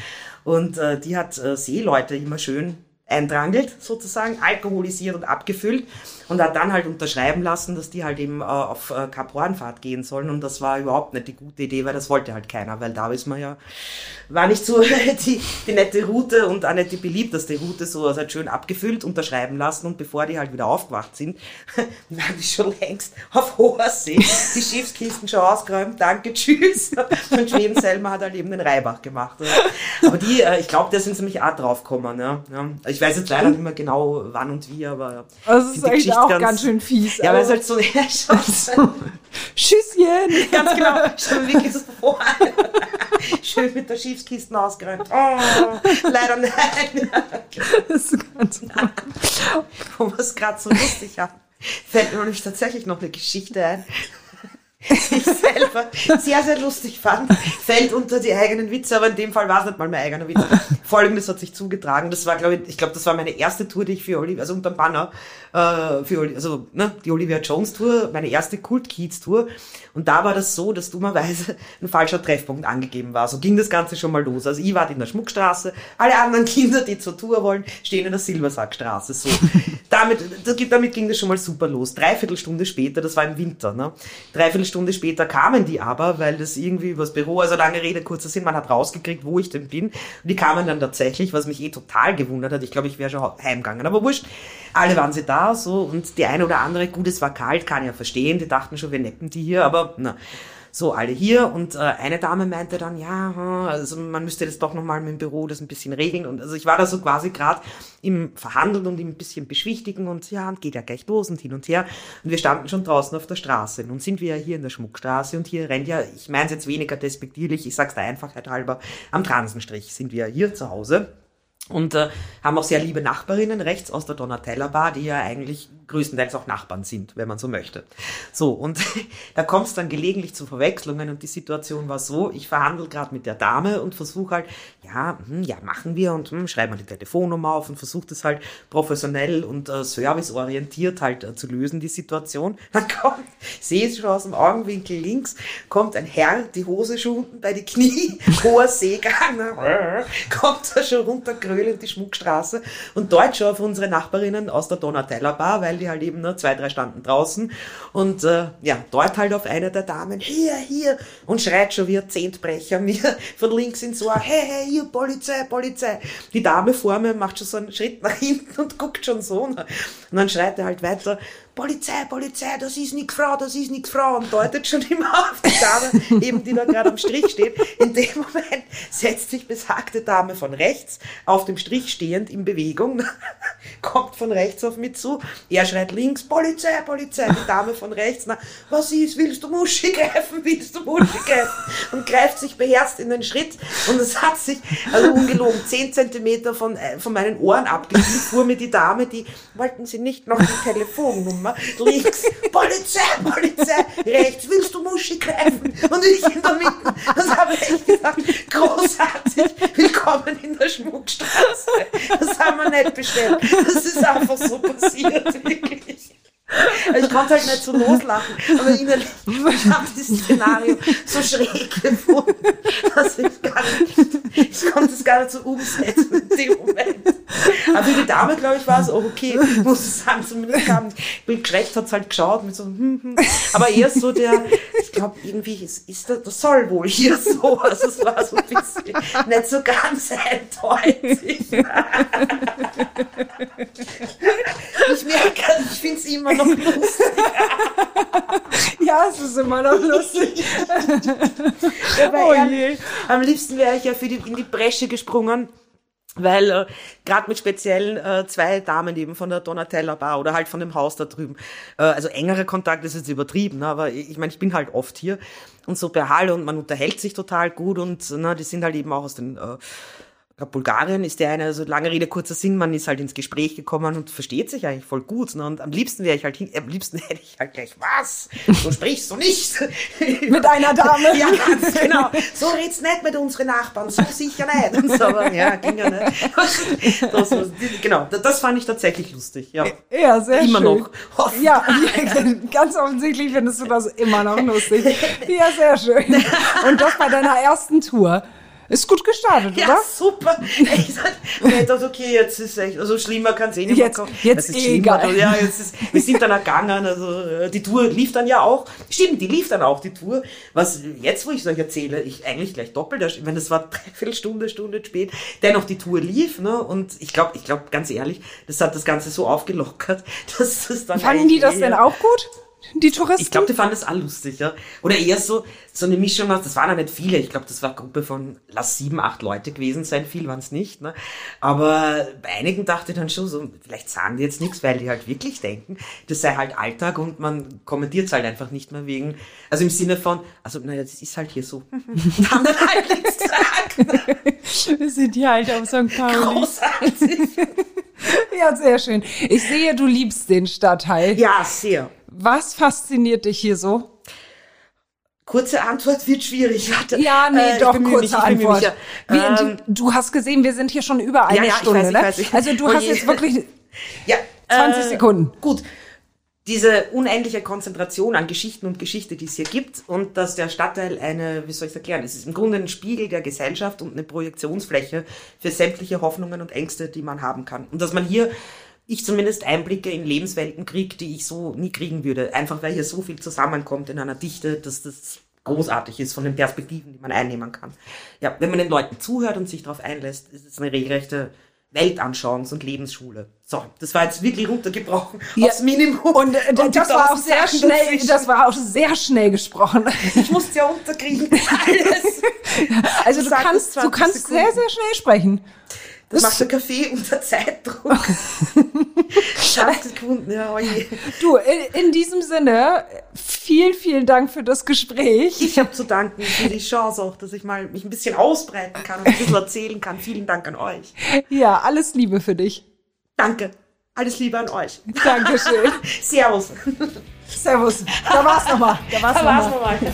und äh, die hat äh, Seeleute immer schön eindrangelt, sozusagen, alkoholisiert und abgefüllt und hat dann halt unterschreiben lassen, dass die halt eben äh, auf äh, Kap Hornfahrt gehen sollen und das war überhaupt nicht die gute Idee, weil das wollte halt keiner, weil da ist man ja, war nicht so die, die nette Route und auch nicht die beliebteste Route, so also halt schön abgefüllt, unterschreiben lassen und bevor die halt wieder aufgewacht sind, waren die schon längst auf hoher See, die Schiffskisten schon ausgeräumt, danke, tschüss und Schweden Selma hat halt eben den Reibach gemacht. Aber die, äh, ich glaube, da sind sie mich auch draufgekommen, ja. ja. Ich weiß jetzt leider nicht mehr genau wann und wie, aber also es ist eigentlich auch ganz, ganz, schön fies. Ja, weil es halt so, ja. Schüsschen! Ganz genau, schon wirklich so vor. Schön mit der Schiffskisten ausgeräumt. Oh, leider nein. Das ist ganz gut. Wo wir es gerade so lustig haben, fällt mir nämlich tatsächlich noch eine Geschichte ein ich selber sehr, sehr lustig fand, fällt unter die eigenen Witze, aber in dem Fall war es nicht mal mein eigener Witz. Folgendes hat sich zugetragen, das war, glaube ich, ich glaube, das war meine erste Tour, die ich für Olivia, also unter dem Banner, äh, für, also, ne, die Olivia Jones Tour, meine erste Kult Kids Tour. Und da war das so, dass dummerweise ein falscher Treffpunkt angegeben war. So ging das Ganze schon mal los. Also ich war in der Schmuckstraße, alle anderen Kinder, die zur Tour wollen, stehen in der Silbersackstraße. So. damit, damit ging das schon mal super los. Dreiviertel Stunde später, das war im Winter, ne? Dreiviertel Stunde später kamen die aber, weil das irgendwie übers Büro, also lange Rede, kurzer Sinn, man hat rausgekriegt, wo ich denn bin. Und die kamen dann tatsächlich, was mich eh total gewundert hat. Ich glaube, ich wäre schon heimgegangen, aber wurscht. Alle waren sie da, so, und die eine oder andere, gut, es war kalt, kann ja verstehen, die dachten schon, wir neppen die hier, aber, na so alle hier. Und äh, eine Dame meinte dann, ja, hm, also man müsste das doch nochmal mit dem Büro das ein bisschen regeln. Und also ich war da so quasi gerade im Verhandeln und im ein bisschen beschwichtigen und ja, und geht ja gleich los und hin und her. Und wir standen schon draußen auf der Straße. Nun sind wir ja hier in der Schmuckstraße und hier rennt ja, ich meine es jetzt weniger despektierlich, ich sag's der Einfachheit halber, am Transenstrich sind wir hier zu Hause und äh, haben auch sehr liebe Nachbarinnen rechts aus der Donatella Bar, die ja eigentlich größtenteils auch Nachbarn sind, wenn man so möchte. So, und da kommt es dann gelegentlich zu Verwechslungen und die Situation war so, ich verhandle gerade mit der Dame und versuche halt, ja, hm, ja, machen wir und hm, schreiben wir die Telefonnummer auf und versuche das halt professionell und äh, serviceorientiert halt äh, zu lösen, die Situation. Dann kommt, sehe es schon aus dem Augenwinkel links, kommt ein Herr, die Hose schon unten bei die Knie, hoher Seegang, ne, kommt da schon runter grölend die Schmuckstraße und dort schon auf unsere Nachbarinnen aus der Donatella Bar, weil die halt eben nur zwei, drei standen draußen und äh, ja, dort halt auf eine der Damen, hier, hier und schreit schon wie ein Zehntbrecher mir von links ins Ohr, hey, hey, hier, Polizei, Polizei. Die Dame vor mir macht schon so einen Schritt nach hinten und guckt schon so. Und dann schreit er halt weiter, Polizei, Polizei, das ist nix Frau, das ist nix Frau und deutet schon immer auf die Dame, eben die da gerade am Strich steht. In dem Moment setzt sich besagte Dame von rechts, auf dem Strich stehend in Bewegung, kommt von rechts auf mich zu, er schreit links, Polizei, Polizei, die Dame von rechts, na, was ist, willst du Muschi greifen, willst du Muschi greifen? Und greift sich beherzt in den Schritt und es hat sich, also ungelogen, zehn Zentimeter von, äh, von meinen Ohren abgeschnitten, fuhr mir die Dame, die, wollten sie nicht noch die Telefonnummer immer. Links, Polizei, Polizei, rechts, willst du Muschi greifen? Und ich in der Mitte. Das habe ich gesagt, großartig, willkommen in der Schmuckstraße. Das haben wir nicht bestellt. Das ist einfach so passiert, wirklich. Also ich konnte halt nicht so loslachen, aber innerlich, ich habe dieses Szenario so schräg gefunden, dass ich gar nicht, ich konnte es gar nicht so umsetzen in dem Moment. Aber für die Dame, glaube ich, war es auch okay, muss ich sagen, zumindest kam, bin geschreckt, hat es halt geschaut, mit so, hm, hm. aber eher so der, ich glaube, irgendwie ist, ist das, das soll wohl hier so, also es war so ein bisschen, nicht so ganz eindeutig. Ich merke, ich finde es immer noch lustig. ja, es ist immer noch lustig. oh je. Am liebsten wäre ich ja für die, in die Bresche gesprungen weil äh, gerade mit speziellen äh, zwei Damen eben von der Donatella Bar oder halt von dem Haus da drüben, äh, also engere Kontakt ist jetzt übertrieben, ne, aber ich meine, ich bin halt oft hier und so bei Halle und man unterhält sich total gut und na, die sind halt eben auch aus den äh, ich Bulgarien ist der eine, also lange Rede, kurzer Sinn, man ist halt ins Gespräch gekommen und versteht sich eigentlich voll gut. Ne? Und am liebsten wäre ich halt hin, am liebsten hätte ich halt gleich, was? So sprichst du nicht. Mit einer Dame. ja, ganz genau. So red's nicht mit unseren Nachbarn, so sicher nicht. Und so, aber ja, ging ja nicht. Das, das, genau, das fand ich tatsächlich lustig, ja. Ja, sehr Immer schön. noch. Hoffen. Ja, ganz offensichtlich findest du das immer noch lustig. Ja, sehr schön. Und das bei deiner ersten Tour. Ist gut gestartet, Ja, oder? super. Ich dachte, ich dachte, okay, jetzt ist echt, also schlimmer kann es eh nicht Jetzt- mehr kommen. jetzt ist eh schlimmer. egal. Ja, jetzt ist, wir sind dann ergangen, also äh, die Tour lief dann ja auch. Stimmt, die lief dann auch, die Tour. Was jetzt, wo ich es euch erzähle, ich eigentlich gleich doppelt, ich meine, das war dreiviertel Stunde, Stunde spät, dennoch die Tour lief, ne, und ich glaube, ich glaube, ganz ehrlich, das hat das Ganze so aufgelockert, dass das dann Fanden die das eh- denn auch gut? Die Touristen? ich glaube, die fanden das auch lustig, ja. Oder eher so, so eine Mischung aus, das waren ja nicht viele, ich glaube, das war eine Gruppe von, lass sieben, acht Leute gewesen sein, viel waren es nicht, ne. Aber bei einigen dachte ich dann schon so, vielleicht sagen die jetzt nichts, weil die halt wirklich denken, das sei halt Alltag und man kommentiert es halt einfach nicht mehr wegen, also im Sinne von, also naja, das ist halt hier so. Und haben dann halt nichts gesagt. Wir sind hier halt auf St. Pauli. Großartig. Ja, sehr schön. Ich sehe, du liebst den Stadtteil. Ja, sehr. Was fasziniert dich hier so? Kurze Antwort wird schwierig. Warte. Ja, nee, Äh, doch, kurze mich, Antwort. mich, ja. Ähm, du, hast gesehen, wir sind hier schon über eine Ja, ja, ich Stunde, weiß, ich ne? weiß, ich- Also du Oh hast je. jetzt wirklich Ja, 20 Sekunden. Gut. Diese unendliche Konzentration an Geschichten und Geschichte, die es hier gibt, und dass der Stadtteil eine, wie soll ich es erklären, es ist im Grunde ein Spiegel der Gesellschaft und eine Projektionsfläche für sämtliche Hoffnungen und Ängste, die man haben kann. Und dass man hier, ich zumindest Einblicke in Lebenswelten kriege, die ich so nie kriegen würde. Einfach weil hier so viel zusammenkommt in einer Dichte, dass das großartig ist von den Perspektiven, die man einnehmen kann. Ja, wenn man den Leuten zuhört und sich darauf einlässt, ist es eine regelrechte Weltanschauungs- und Lebensschule. So, das war jetzt wirklich runtergebrochen Ja. aufs Minimum. Und, äh, die das war auch sehr Sachen schnell, dazwischen. das war auch sehr schnell gesprochen. ich musste ja unterkriegen. Alles. Also du kannst, du 20 kannst Sekunden. sehr, sehr schnell sprechen. Das macht der Kaffee unter Zeitdruck. 20 Sekunden, ja, oje. Du, in, in diesem Sinne, vielen, vielen Dank für das Gespräch. Ich habe zu danken für die Chance auch, dass ich mal mich ein bisschen ausbreiten kann und ein bisschen erzählen kann. Vielen Dank an euch. Ja, alles Liebe für dich. Danke. Alles Liebe an euch. Dankeschön. Servus. Servus. Da war's nochmal. Da war's Da war's nochmal. nochmal.